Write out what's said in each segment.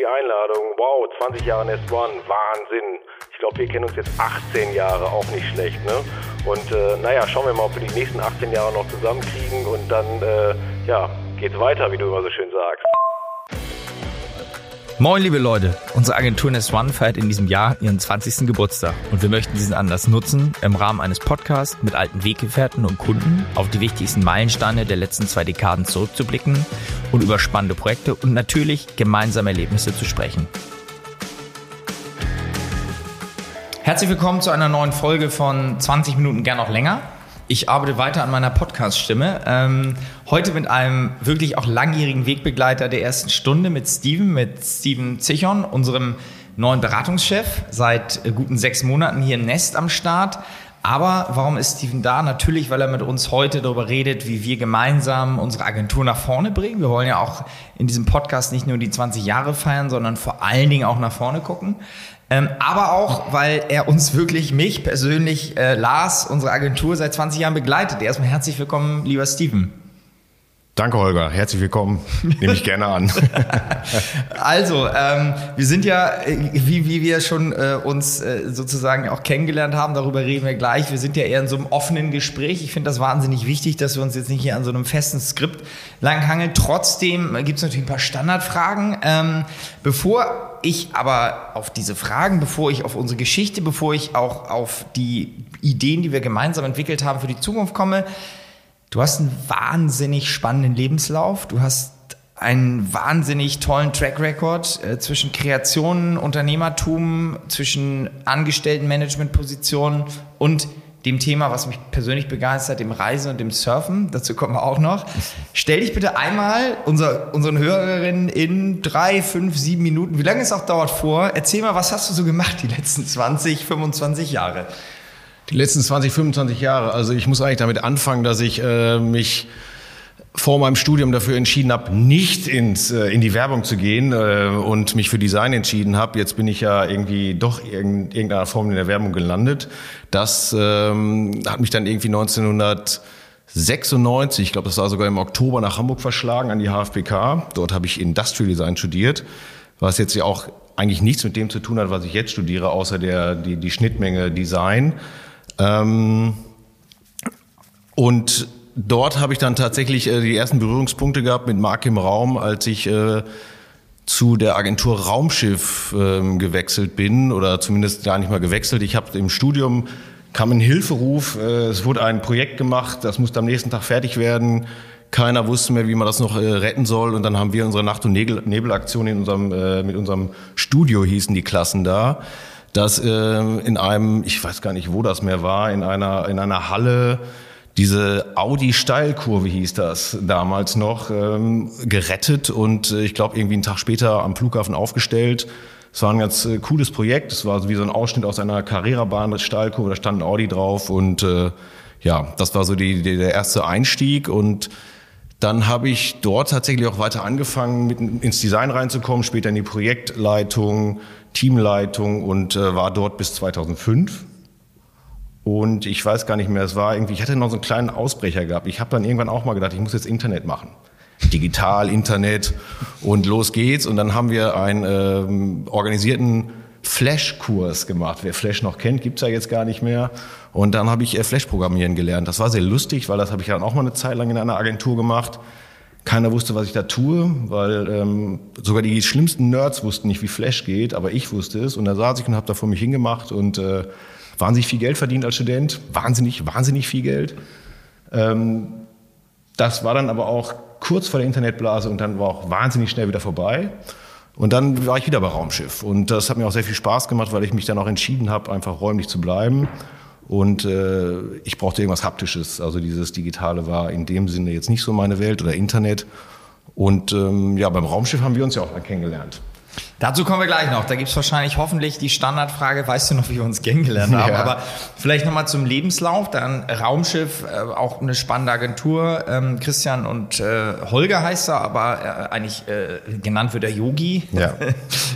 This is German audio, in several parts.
Die Einladung. Wow, 20 Jahre Nest One, Wahnsinn. Ich glaube, wir kennen uns jetzt 18 Jahre, auch nicht schlecht, ne? Und äh, naja, schauen wir mal, ob wir die nächsten 18 Jahre noch zusammenkriegen und dann, äh, ja, geht's weiter, wie du immer so schön sagst. Moin, liebe Leute. Unsere Agentur Nest One feiert in diesem Jahr ihren 20. Geburtstag und wir möchten diesen Anlass nutzen, im Rahmen eines Podcasts mit alten Weggefährten und Kunden auf die wichtigsten Meilensteine der letzten zwei Dekaden zurückzublicken und über spannende Projekte und natürlich gemeinsame Erlebnisse zu sprechen. Herzlich willkommen zu einer neuen Folge von 20 Minuten gern noch länger ich arbeite weiter an meiner Podcast-Stimme. Ähm, heute mit einem wirklich auch langjährigen Wegbegleiter der ersten Stunde mit Steven, mit Steven Zichon, unserem neuen Beratungschef, seit äh, guten sechs Monaten hier im Nest am Start. Aber warum ist Steven da? Natürlich, weil er mit uns heute darüber redet, wie wir gemeinsam unsere Agentur nach vorne bringen. Wir wollen ja auch in diesem Podcast nicht nur die 20 Jahre feiern, sondern vor allen Dingen auch nach vorne gucken. Ähm, aber auch, weil er uns wirklich, mich persönlich, äh, Lars, unsere Agentur seit 20 Jahren begleitet. Erstmal herzlich willkommen, lieber Steven. Danke, Holger. Herzlich willkommen. Nehme ich gerne an. also, ähm, wir sind ja, äh, wie, wie wir schon äh, uns äh, sozusagen auch kennengelernt haben, darüber reden wir gleich. Wir sind ja eher in so einem offenen Gespräch. Ich finde das wahnsinnig wichtig, dass wir uns jetzt nicht hier an so einem festen Skript langhangeln. Trotzdem gibt es natürlich ein paar Standardfragen. Ähm, bevor ich aber auf diese Fragen, bevor ich auf unsere Geschichte, bevor ich auch auf die Ideen, die wir gemeinsam entwickelt haben, für die Zukunft komme, du hast einen wahnsinnig spannenden Lebenslauf. Du hast einen wahnsinnig tollen Track Record äh, zwischen Kreationen, Unternehmertum, zwischen Angestellten-Management-Positionen und dem Thema, was mich persönlich begeistert, dem Reisen und dem Surfen. Dazu kommen wir auch noch. Stell dich bitte einmal unser, unseren Hörerinnen in drei, fünf, sieben Minuten, wie lange es auch dauert, vor. Erzähl mal, was hast du so gemacht die letzten 20, 25 Jahre? Die letzten 20, 25 Jahre. Also ich muss eigentlich damit anfangen, dass ich äh, mich vor meinem Studium dafür entschieden habe, nicht ins, äh, in die Werbung zu gehen äh, und mich für Design entschieden habe. Jetzt bin ich ja irgendwie doch in irgendeiner Form in der Werbung gelandet. Das ähm, hat mich dann irgendwie 1996, ich glaube, das war sogar im Oktober nach Hamburg verschlagen an die HFBK. Dort habe ich Industrial Design studiert, was jetzt ja auch eigentlich nichts mit dem zu tun hat, was ich jetzt studiere, außer der, die, die Schnittmenge Design. Ähm, und dort habe ich dann tatsächlich äh, die ersten Berührungspunkte gehabt mit Mark im Raum, als ich äh, zu der Agentur Raumschiff äh, gewechselt bin oder zumindest gar nicht mal gewechselt. Ich habe im Studium kam ein Hilferuf, äh, es wurde ein Projekt gemacht, das musste am nächsten Tag fertig werden. Keiner wusste mehr, wie man das noch äh, retten soll. Und dann haben wir unsere Nacht- und Nebelaktion in unserem, äh, mit unserem Studio hießen die Klassen da, das äh, in einem, ich weiß gar nicht, wo das mehr war, in einer, in einer Halle diese Audi-Steilkurve hieß das damals noch, ähm, gerettet und äh, ich glaube irgendwie einen Tag später am Flughafen aufgestellt. Es war ein ganz äh, cooles Projekt. Es war so wie so ein Ausschnitt aus einer Carrera-Bahn, Steilkurve, da stand ein Audi drauf und äh, ja, das war so die, die, der erste Einstieg und dann habe ich dort tatsächlich auch weiter angefangen, mit ins Design reinzukommen, später in die Projektleitung, Teamleitung und äh, war dort bis 2005. Und ich weiß gar nicht mehr, es war irgendwie, ich hatte noch so einen kleinen Ausbrecher gehabt. Ich habe dann irgendwann auch mal gedacht, ich muss jetzt Internet machen. Digital, Internet und los geht's. Und dann haben wir einen ähm, organisierten Flash-Kurs gemacht. Wer Flash noch kennt, gibt's ja jetzt gar nicht mehr. Und dann habe ich äh, Flash-Programmieren gelernt. Das war sehr lustig, weil das habe ich dann auch mal eine Zeit lang in einer Agentur gemacht. Keiner wusste, was ich da tue, weil ähm, sogar die schlimmsten Nerds wussten nicht, wie Flash geht, aber ich wusste es. Und da saß ich und habe da vor mich hingemacht und äh, wahnsinnig viel Geld verdient als Student, wahnsinnig, wahnsinnig viel Geld. Ähm, das war dann aber auch kurz vor der Internetblase und dann war auch wahnsinnig schnell wieder vorbei. Und dann war ich wieder bei Raumschiff. Und das hat mir auch sehr viel Spaß gemacht, weil ich mich dann auch entschieden habe, einfach räumlich zu bleiben. Und äh, ich brauchte irgendwas Haptisches. Also dieses Digitale war in dem Sinne jetzt nicht so meine Welt oder Internet. Und ähm, ja, beim Raumschiff haben wir uns ja auch mal kennengelernt. Dazu kommen wir gleich noch. Da gibt es wahrscheinlich hoffentlich die Standardfrage, weißt du noch, wie wir uns kennengelernt haben? Ja. Aber vielleicht nochmal zum Lebenslauf. Dann Raumschiff, äh, auch eine spannende Agentur. Ähm, Christian und äh, Holger heißt er, aber äh, eigentlich äh, genannt wird der Yogi, ja.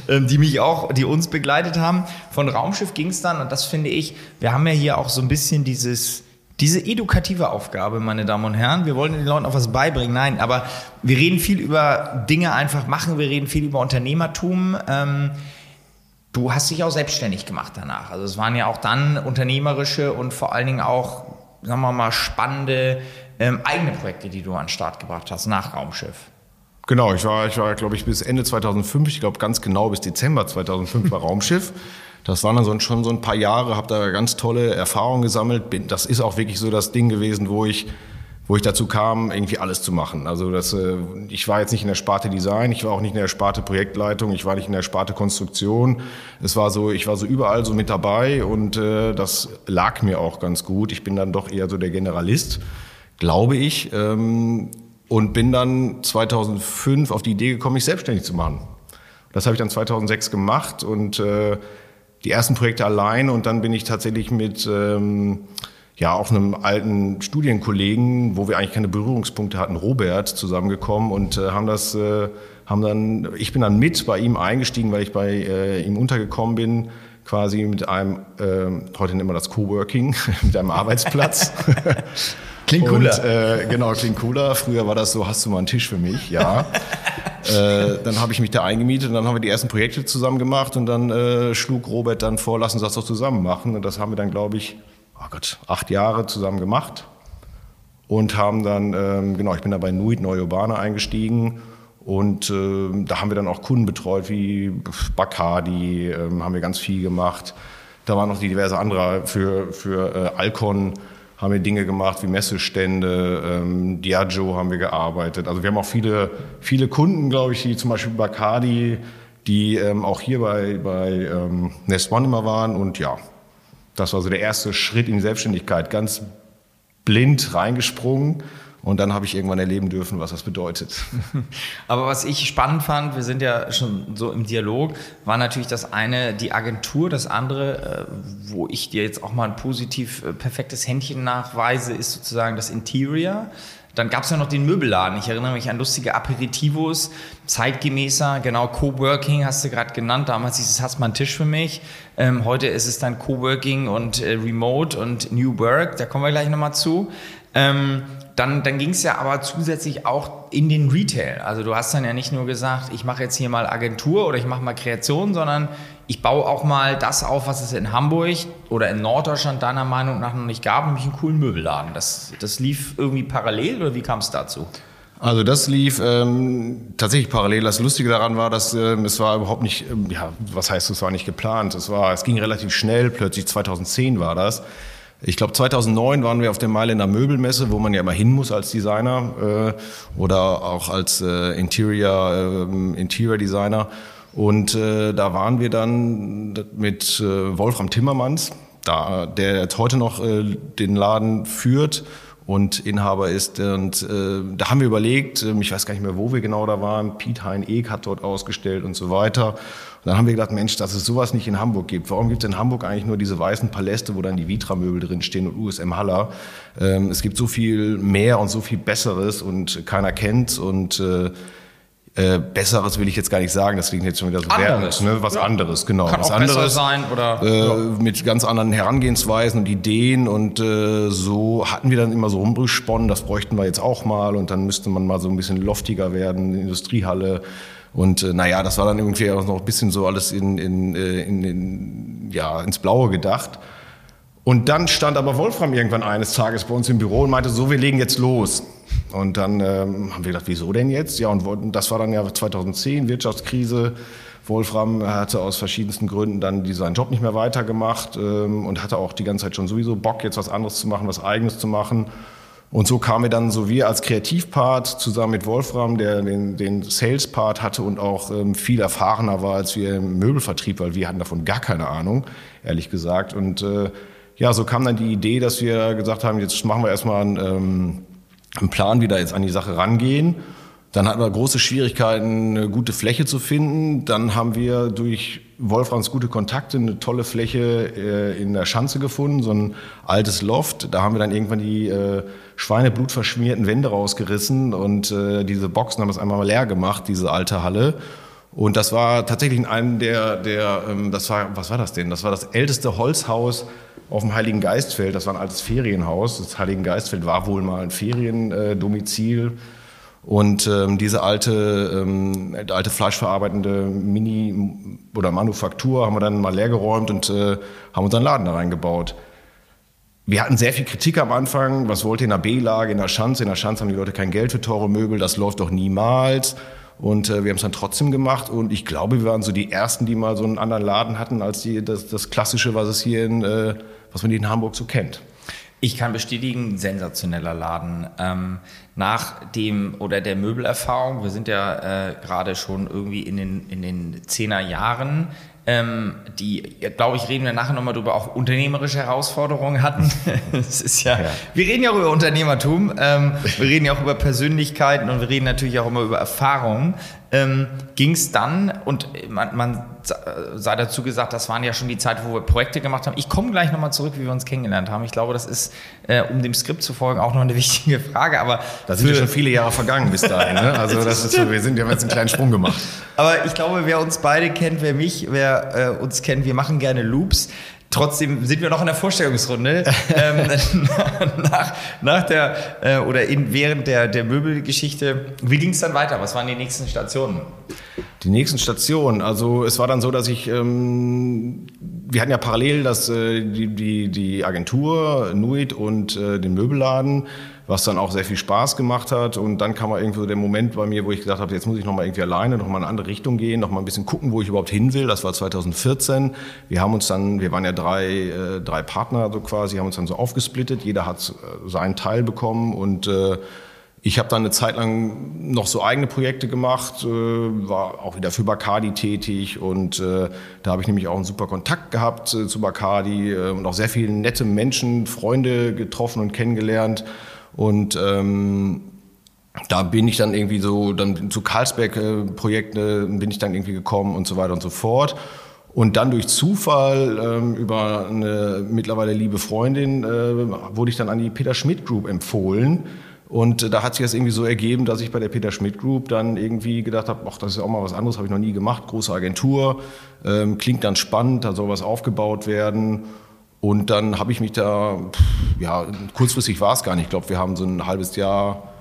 Ähm, die mich auch, die uns begleitet haben. Von Raumschiff ging es dann, und das finde ich, wir haben ja hier auch so ein bisschen dieses Diese edukative Aufgabe, meine Damen und Herren, wir wollen den Leuten auch was beibringen, nein, aber wir reden viel über Dinge einfach machen, wir reden viel über Unternehmertum. Ähm, du hast dich auch selbstständig gemacht danach. Also es waren ja auch dann unternehmerische und vor allen Dingen auch, sagen wir mal, spannende ähm, eigene Projekte, die du an den Start gebracht hast nach Raumschiff. Genau, ich war, ich war, glaube ich, bis Ende 2005, ich glaube ganz genau bis Dezember 2005 bei Raumschiff. Das waren dann schon so ein paar Jahre, habe da ganz tolle Erfahrungen gesammelt. Das ist auch wirklich so das Ding gewesen, wo ich, wo ich dazu kam, irgendwie alles zu machen. Also das, äh, ich war jetzt nicht in der Sparte Design, ich war auch nicht in der Sparte Projektleitung, ich war nicht in der Sparte Konstruktion. Es war so, ich war so überall so mit dabei und äh, das lag mir auch ganz gut. Ich bin dann doch eher so der Generalist, glaube ich, ähm, und bin dann 2005 auf die Idee gekommen, mich selbstständig zu machen. Das habe ich dann 2006 gemacht und äh, die ersten Projekte allein und dann bin ich tatsächlich mit ähm, ja auch einem alten Studienkollegen, wo wir eigentlich keine Berührungspunkte hatten, Robert, zusammengekommen und äh, haben das äh, haben dann ich bin dann mit bei ihm eingestiegen, weil ich bei äh, ihm untergekommen bin quasi mit einem, äh, heute nennen wir das Coworking, mit einem Arbeitsplatz. Klingt cooler. Und, äh, genau, klingt cooler. Früher war das so, hast du mal einen Tisch für mich? Ja. äh, dann habe ich mich da eingemietet und dann haben wir die ersten Projekte zusammen gemacht und dann äh, schlug Robert dann vor, lass uns das doch zusammen machen. Und das haben wir dann, glaube ich, oh Gott, acht Jahre zusammen gemacht und haben dann, ähm, genau, ich bin da bei Nuit Neu-Urbane eingestiegen und äh, da haben wir dann auch Kunden betreut wie Bacardi, äh, haben wir ganz viel gemacht. Da waren noch die diverse andere für, für äh, Alcon haben wir Dinge gemacht wie Messestände, ähm, Diageo haben wir gearbeitet. Also wir haben auch viele, viele Kunden, glaube ich, die zum Beispiel Bacardi, die ähm, auch hier bei, bei ähm, Nest One immer waren. Und ja, das war so der erste Schritt in die Selbstständigkeit. Ganz blind reingesprungen und dann habe ich irgendwann erleben dürfen, was das bedeutet. Aber was ich spannend fand, wir sind ja schon so im Dialog, war natürlich das eine die Agentur, das andere, äh, wo ich dir jetzt auch mal ein positiv äh, perfektes Händchen nachweise, ist sozusagen das Interior. Dann gab es ja noch den Möbelladen. Ich erinnere mich an lustige Aperitivos, zeitgemäßer, genau, Coworking hast du gerade genannt. Damals hieß es, hast mal einen Tisch für mich. Ähm, heute ist es dann Coworking und äh, Remote und New Work, da kommen wir gleich nochmal zu. Ähm, dann, dann ging es ja aber zusätzlich auch in den Retail. Also du hast dann ja nicht nur gesagt, ich mache jetzt hier mal Agentur oder ich mache mal Kreation, sondern ich baue auch mal das auf, was es in Hamburg oder in Norddeutschland deiner Meinung nach noch nicht gab, nämlich einen coolen Möbelladen. Das, das lief irgendwie parallel oder wie kam es dazu? Also das lief ähm, tatsächlich parallel. Das Lustige daran war, dass ähm, es war überhaupt nicht, ähm, ja, was heißt, es war nicht geplant. Es war, es ging relativ schnell. Plötzlich 2010 war das. Ich glaube, 2009 waren wir auf der Mailänder Möbelmesse, wo man ja immer hin muss als Designer äh, oder auch als äh, Interior, äh, Interior Designer. Und äh, da waren wir dann mit äh, Wolfram Timmermans, da, der jetzt heute noch äh, den Laden führt und Inhaber ist. Und äh, da haben wir überlegt, äh, ich weiß gar nicht mehr, wo wir genau da waren, Piet Hein Eek hat dort ausgestellt und so weiter. Dann haben wir gedacht, Mensch, dass es sowas nicht in Hamburg gibt. Warum gibt es in Hamburg eigentlich nur diese weißen Paläste, wo dann die Vitra-Möbel drinstehen und USM Haller? Ähm, es gibt so viel mehr und so viel Besseres und keiner kennt und äh, äh, Besseres will ich jetzt gar nicht sagen, das klingt jetzt schon wieder so anderes. Wert, ne? was ja. anderes, genau. Kann was auch anderes sein oder äh, ja. mit ganz anderen Herangehensweisen und Ideen und äh, so hatten wir dann immer so rumgesponnen, das bräuchten wir jetzt auch mal und dann müsste man mal so ein bisschen loftiger werden, Industriehalle und äh, naja, das war dann irgendwie auch noch ein bisschen so alles in, in, äh, in, in, ja, ins Blaue gedacht. Und dann stand aber Wolfram irgendwann eines Tages bei uns im Büro und meinte, so, wir legen jetzt los. Und dann ähm, haben wir gedacht, wieso denn jetzt? Ja, und das war dann ja 2010, Wirtschaftskrise. Wolfram hatte aus verschiedensten Gründen dann seinen Job nicht mehr weitergemacht ähm, und hatte auch die ganze Zeit schon sowieso Bock, jetzt was anderes zu machen, was Eigenes zu machen. Und so kamen wir dann so wir als Kreativpart zusammen mit Wolfram, der den, den Sales-Part hatte und auch ähm, viel erfahrener war als wir im Möbelvertrieb, weil wir hatten davon gar keine Ahnung, ehrlich gesagt. Und äh, ja, so kam dann die Idee, dass wir gesagt haben, jetzt machen wir erstmal einen, ähm, einen Plan, wie da jetzt an die Sache rangehen. Dann hatten wir große Schwierigkeiten, eine gute Fläche zu finden. Dann haben wir durch Wolframs gute Kontakte eine tolle Fläche äh, in der Schanze gefunden, so ein altes Loft. Da haben wir dann irgendwann die äh, schweineblutverschmierten Wände rausgerissen und äh, diese Boxen haben es einmal mal leer gemacht, diese alte Halle. Und das war tatsächlich in einem der, der ähm, das war, was war das denn? Das war das älteste Holzhaus auf dem Heiligen Geistfeld. Das war ein altes Ferienhaus. Das Heiligen Geistfeld war wohl mal ein Feriendomizil. Und ähm, diese alte, ähm, alte fleischverarbeitende Mini- oder Manufaktur haben wir dann mal leergeräumt und äh, haben unseren Laden da reingebaut. Wir hatten sehr viel Kritik am Anfang. Was wollt ihr in der B-Lage, in der Schanze? In der Schanze haben die Leute kein Geld für teure Möbel. Das läuft doch niemals. Und äh, wir haben es dann trotzdem gemacht. Und ich glaube, wir waren so die Ersten, die mal so einen anderen Laden hatten als die, das, das Klassische, was es hier in, äh, was man in Hamburg so kennt. Ich kann bestätigen, sensationeller Laden. Ähm, nach dem oder der Möbelerfahrung, wir sind ja äh, gerade schon irgendwie in den, in den Zehner Jahren, ähm, die, glaube ich, reden wir nachher nochmal drüber, auch unternehmerische Herausforderungen hatten. Es ist ja, ja, wir reden ja auch über Unternehmertum, ähm, wir reden ja auch über Persönlichkeiten und wir reden natürlich auch immer über Erfahrungen. Ähm, Ging es dann, und man, man sei dazu gesagt, das waren ja schon die Zeit, wo wir Projekte gemacht haben. Ich komme gleich nochmal zurück, wie wir uns kennengelernt haben. Ich glaube, das ist, äh, um dem Skript zu folgen, auch noch eine wichtige Frage. Aber da sind ja schon viele Jahre vergangen bis dahin. Ne? Also das ist wir sind ja jetzt einen kleinen Sprung gemacht. Aber ich glaube, wer uns beide kennt, wer mich, wer äh, uns kennt, wir machen gerne Loops. Trotzdem sind wir noch in der Vorstellungsrunde. ähm, nach, nach der äh, oder in, während der, der Möbelgeschichte. Wie ging es dann weiter? Was waren die nächsten Stationen? Die nächsten Stationen, also es war dann so, dass ich, ähm, wir hatten ja parallel das, äh, die, die, die Agentur, Nuit und äh, den Möbelladen was dann auch sehr viel Spaß gemacht hat. Und dann kam mal irgendwie so der Moment bei mir, wo ich gesagt habe, jetzt muss ich noch mal irgendwie alleine noch mal in eine andere Richtung gehen, noch mal ein bisschen gucken, wo ich überhaupt hin will. Das war 2014. Wir haben uns dann, wir waren ja drei, äh, drei Partner so quasi, haben uns dann so aufgesplittet. Jeder hat äh, seinen Teil bekommen und äh, ich habe dann eine Zeit lang noch so eigene Projekte gemacht, äh, war auch wieder für Bacardi tätig und äh, da habe ich nämlich auch einen super Kontakt gehabt äh, zu Bacardi äh, und auch sehr viele nette Menschen, Freunde getroffen und kennengelernt. Und ähm, da bin ich dann irgendwie so, dann zu Karlsberg-Projekte bin ich dann irgendwie gekommen und so weiter und so fort. Und dann durch Zufall ähm, über eine mittlerweile liebe Freundin äh, wurde ich dann an die Peter Schmidt Group empfohlen. Und äh, da hat sich das irgendwie so ergeben, dass ich bei der Peter Schmidt Group dann irgendwie gedacht habe, ach, das ist ja auch mal was anderes, habe ich noch nie gemacht, große Agentur, ähm, klingt dann spannend, da soll was aufgebaut werden. Und dann habe ich mich da, ja, kurzfristig war es gar nicht. Ich glaube, wir haben so ein halbes Jahr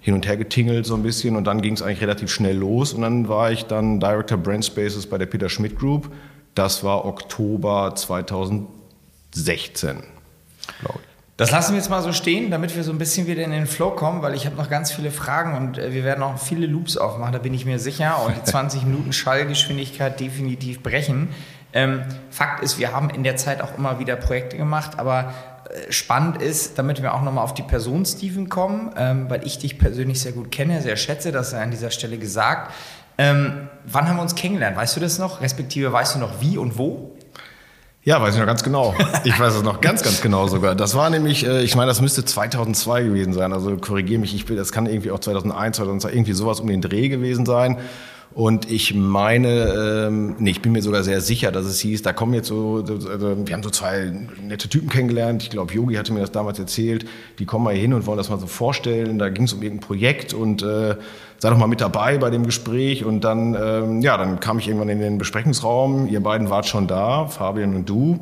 hin und her getingelt so ein bisschen und dann ging es eigentlich relativ schnell los und dann war ich dann Director Brand Spaces bei der Peter Schmidt Group. Das war Oktober 2016, glaube ich. Das lassen wir jetzt mal so stehen, damit wir so ein bisschen wieder in den Flow kommen, weil ich habe noch ganz viele Fragen und äh, wir werden auch viele Loops aufmachen, da bin ich mir sicher und die 20 Minuten Schallgeschwindigkeit definitiv brechen. Ähm, Fakt ist, wir haben in der Zeit auch immer wieder Projekte gemacht, aber äh, spannend ist, damit wir auch nochmal auf die Person Steven kommen, ähm, weil ich dich persönlich sehr gut kenne, sehr schätze, das sei an dieser Stelle gesagt. Ähm, wann haben wir uns kennengelernt? Weißt du das noch? Respektive weißt du noch wie und wo? Ja, weiß ich noch ganz genau. Ich weiß es noch ganz, ganz genau sogar. Das war nämlich, äh, ich meine, das müsste 2002 gewesen sein. Also korrigiere mich, ich will, das kann irgendwie auch 2001, 2002, irgendwie sowas um den Dreh gewesen sein. Und ich meine, ähm, nee, ich bin mir sogar sehr sicher, dass es hieß, da kommen jetzt so, also wir haben so zwei nette Typen kennengelernt. Ich glaube, Yogi hatte mir das damals erzählt. Die kommen mal hier hin und wollen das mal so vorstellen. Da ging es um irgendein Projekt und äh, sei doch mal mit dabei bei dem Gespräch. Und dann, ähm, ja, dann kam ich irgendwann in den Besprechungsraum. Ihr beiden wart schon da, Fabian und du.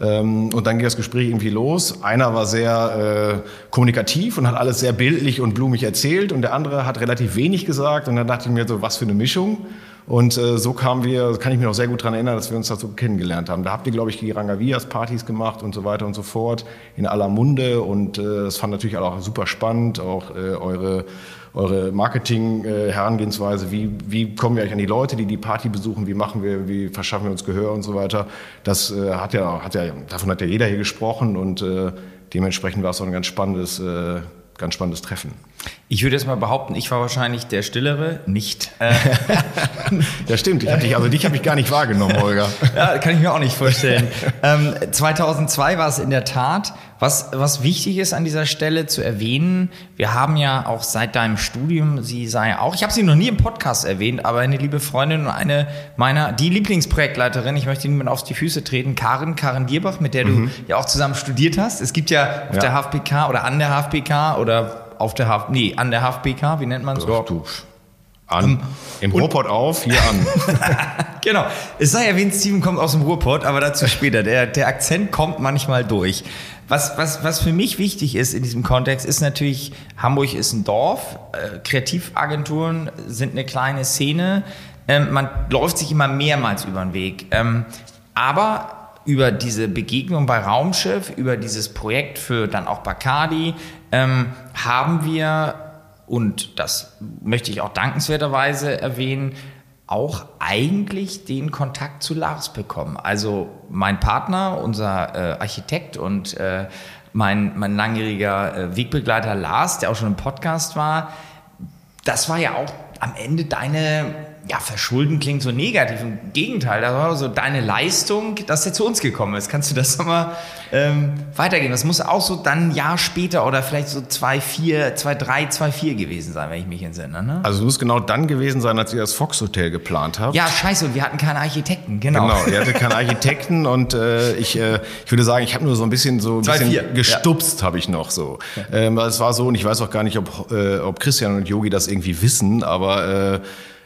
Ähm, und dann ging das Gespräch irgendwie los. Einer war sehr äh, kommunikativ und hat alles sehr bildlich und blumig erzählt und der andere hat relativ wenig gesagt und dann dachte ich mir so, was für eine Mischung. Und äh, so kamen wir, kann ich mich noch sehr gut daran erinnern, dass wir uns da so kennengelernt haben. Da habt ihr, glaube ich, die Rangavias-Partys gemacht und so weiter und so fort in aller Munde. Und äh, das fand natürlich auch super spannend, auch äh, eure eure Marketing-Herangehensweise, wie, wie kommen wir eigentlich an die Leute, die die Party besuchen, wie machen wir, wie verschaffen wir uns Gehör und so weiter. Das äh, hat ja, hat ja, davon hat ja jeder hier gesprochen und äh, dementsprechend war es auch ein ganz spannendes, äh, ganz spannendes Treffen. Ich würde jetzt mal behaupten, ich war wahrscheinlich der Stillere, nicht. Äh. ja, stimmt. Ich dich, also dich habe ich gar nicht wahrgenommen, Holger. ja, kann ich mir auch nicht vorstellen. ähm, 2002 war es in der Tat. Was, was wichtig ist an dieser Stelle zu erwähnen, wir haben ja auch seit deinem Studium, sie sei auch, ich habe sie noch nie im Podcast erwähnt, aber eine liebe Freundin und eine meiner, die Lieblingsprojektleiterin, ich möchte niemand auf die Füße treten, Karin, Karin Dierbach, mit der du mhm. ja auch zusammen studiert hast. Es gibt ja auf ja. der HFPK oder an der HFPK oder auf der Haf nee, an der HFBK, wie nennt man es? Ja, du. An. Im Ruhrpott auf, hier an. genau. Es sei erwähnt, Steven kommt aus dem Ruhrpott, aber dazu später. Der, der Akzent kommt manchmal durch. Was, was, was für mich wichtig ist in diesem Kontext, ist natürlich, Hamburg ist ein Dorf, äh, Kreativagenturen sind eine kleine Szene, ähm, man läuft sich immer mehrmals über den Weg. Ähm, aber über diese Begegnung bei Raumschiff, über dieses Projekt für dann auch Bacardi, ähm, haben wir, und das möchte ich auch dankenswerterweise erwähnen, auch eigentlich den Kontakt zu Lars bekommen. Also mein Partner, unser äh, Architekt und äh, mein, mein langjähriger äh, Wegbegleiter Lars, der auch schon im Podcast war, das war ja auch am Ende deine ja, verschulden klingt so negativ. Im Gegenteil, das war so deine Leistung, dass er zu uns gekommen ist. Kannst du das nochmal ähm, weitergehen? Das muss auch so dann ein Jahr später oder vielleicht so 2,4, 2,3, 2,4 gewesen sein, wenn ich mich entsinne. Ne? Also muss genau dann gewesen sein, als ihr das Fox Hotel geplant habt. Ja, scheiße, und wir hatten keine Architekten, genau. Genau, ihr hattet keine Architekten und äh, ich, äh, ich würde sagen, ich habe nur so ein bisschen so ein bisschen gestupst, ja. habe ich noch so. Ähm, es war so, und ich weiß auch gar nicht, ob, äh, ob Christian und Yogi das irgendwie wissen, aber äh,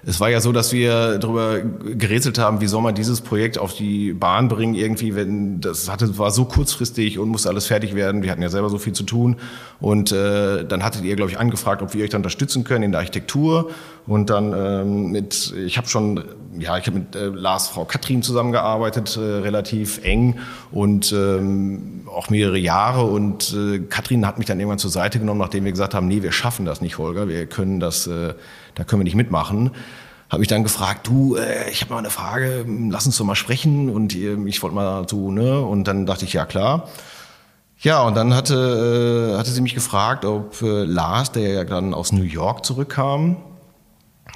es war ja so, dass wir darüber gerätselt haben, wie soll man dieses Projekt auf die Bahn bringen irgendwie, wenn das hatte war so kurzfristig und musste alles fertig werden. Wir hatten ja selber so viel zu tun. Und äh, dann hattet ihr glaube ich angefragt, ob wir euch da unterstützen können in der Architektur. Und dann ähm, mit ich habe schon ja ich habe mit äh, Lars Frau Katrin zusammengearbeitet äh, relativ eng und ähm, auch mehrere Jahre. Und äh, Katrin hat mich dann irgendwann zur Seite genommen, nachdem wir gesagt haben, nee wir schaffen das nicht, Holger, wir können das äh, da können wir nicht mitmachen. Habe mich dann gefragt, du, äh, ich habe mal eine Frage, lass uns doch mal sprechen und äh, ich wollte mal so, ne? Und dann dachte ich, ja klar. Ja, und dann hatte, äh, hatte sie mich gefragt, ob äh, Lars, der ja dann aus New York zurückkam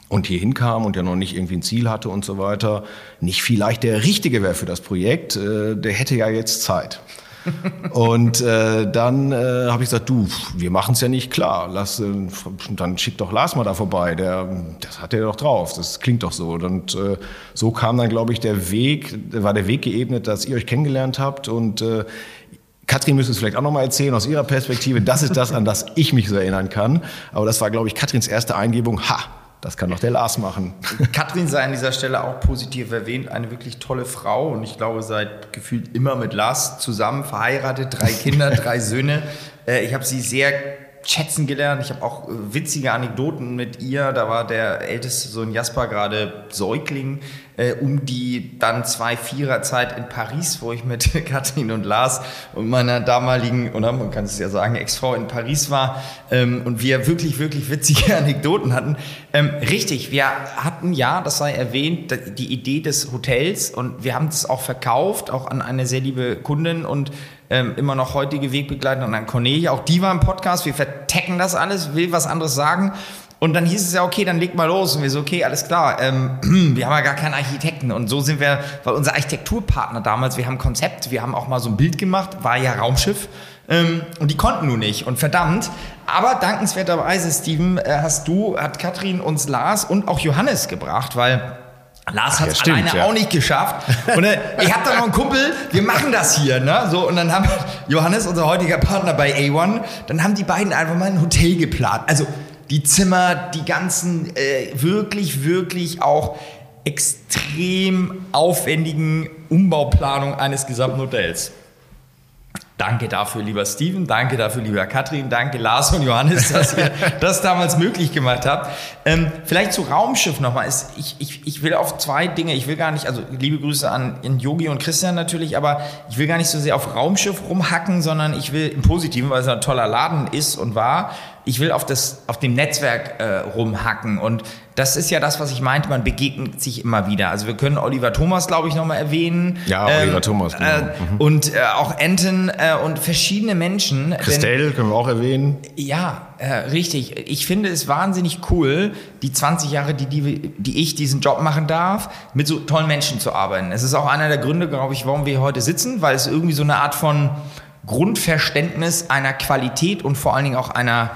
und hier hinkam und ja noch nicht irgendwie ein Ziel hatte und so weiter, nicht vielleicht der Richtige wäre für das Projekt. Der hätte ja jetzt Zeit und äh, dann äh, habe ich gesagt, du, wir machen es ja nicht klar. Lass, äh, dann schick doch Lars mal da vorbei. Der, das hat er doch drauf. Das klingt doch so. Und äh, so kam dann, glaube ich, der Weg, war der Weg geebnet, dass ihr euch kennengelernt habt und äh, Katrin müsste es vielleicht auch nochmal erzählen aus ihrer Perspektive. Das ist das, an das ich mich so erinnern kann. Aber das war, glaube ich, Katrins erste Eingebung. Ha, das kann doch der Lars machen. Katrin sei an dieser Stelle auch positiv erwähnt, eine wirklich tolle Frau und ich glaube, seit gefühlt immer mit Lars zusammen, verheiratet, drei Kinder, drei Söhne. Äh, ich habe sie sehr schätzen gelernt. Ich habe auch äh, witzige Anekdoten mit ihr. Da war der älteste Sohn Jasper gerade Säugling äh, um die dann zwei Vierer Zeit in Paris, wo ich mit Katrin und Lars und meiner damaligen, oder man kann es ja sagen, Ex-Frau in Paris war ähm, und wir wirklich, wirklich witzige Anekdoten hatten. Ähm, richtig, wir hatten ja, das sei erwähnt, die Idee des Hotels und wir haben es auch verkauft, auch an eine sehr liebe Kundin und ähm, immer noch heutige Wegbegleiter und an Cornelia. Auch die war im Podcast. Wir vertecken das alles, will was anderes sagen. Und dann hieß es ja, okay, dann leg mal los. Und wir so, okay, alles klar. Ähm, wir haben ja gar keinen Architekten. Und so sind wir, weil unser Architekturpartner damals, wir haben Konzept, wir haben auch mal so ein Bild gemacht, war ja Raumschiff. Ähm, und die konnten nun nicht. Und verdammt. Aber dankenswerterweise, Steven, äh, hast du, hat Katrin uns Lars und auch Johannes gebracht, weil Lars hat es ja, alleine ja. auch nicht geschafft. Und äh, ich habe da noch einen Kumpel, wir machen das hier. Ne? So, und dann haben Johannes, unser heutiger Partner bei A1, dann haben die beiden einfach mal ein Hotel geplant. Also die Zimmer, die ganzen äh, wirklich, wirklich auch extrem aufwendigen Umbauplanung eines gesamten Hotels. Danke dafür, lieber Steven. Danke dafür, lieber Katrin. Danke, Lars und Johannes, dass ihr das damals möglich gemacht habt. Ähm, vielleicht zu Raumschiff nochmal. Ich, ich, ich will auf zwei Dinge, ich will gar nicht, also liebe Grüße an Yogi und Christian natürlich, aber ich will gar nicht so sehr auf Raumschiff rumhacken, sondern ich will im Positiven, weil es ein toller Laden ist und war, ich will auf, das, auf dem Netzwerk äh, rumhacken. Und das ist ja das, was ich meinte, man begegnet sich immer wieder. Also wir können Oliver Thomas, glaube ich, nochmal erwähnen. Ja, ähm, Oliver Thomas. Genau. Äh, mhm. Und äh, auch Enten äh, und verschiedene Menschen. Christelle können wir auch erwähnen. Ja, äh, richtig. Ich finde es wahnsinnig cool, die 20 Jahre, die, die, die ich diesen Job machen darf, mit so tollen Menschen zu arbeiten. Es ist auch einer der Gründe, glaube ich, warum wir hier heute sitzen, weil es irgendwie so eine Art von Grundverständnis einer Qualität und vor allen Dingen auch einer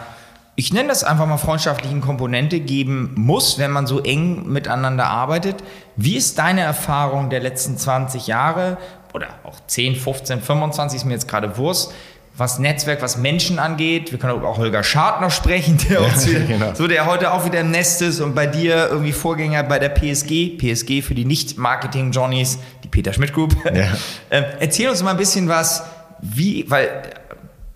ich nenne das einfach mal freundschaftlichen Komponente geben muss, wenn man so eng miteinander arbeitet. Wie ist deine Erfahrung der letzten 20 Jahre oder auch 10, 15, 25 ist mir jetzt gerade Wurst? was Netzwerk, was Menschen angeht. Wir können auch Holger Schad noch sprechen, der, uns wieder, genau. so, der heute auch wieder im Nest ist und bei dir irgendwie Vorgänger bei der PSG, PSG für die Nicht-Marketing-Johnnies, die Peter Schmidt Group. Ja. Ähm, erzähl uns mal ein bisschen was, wie, weil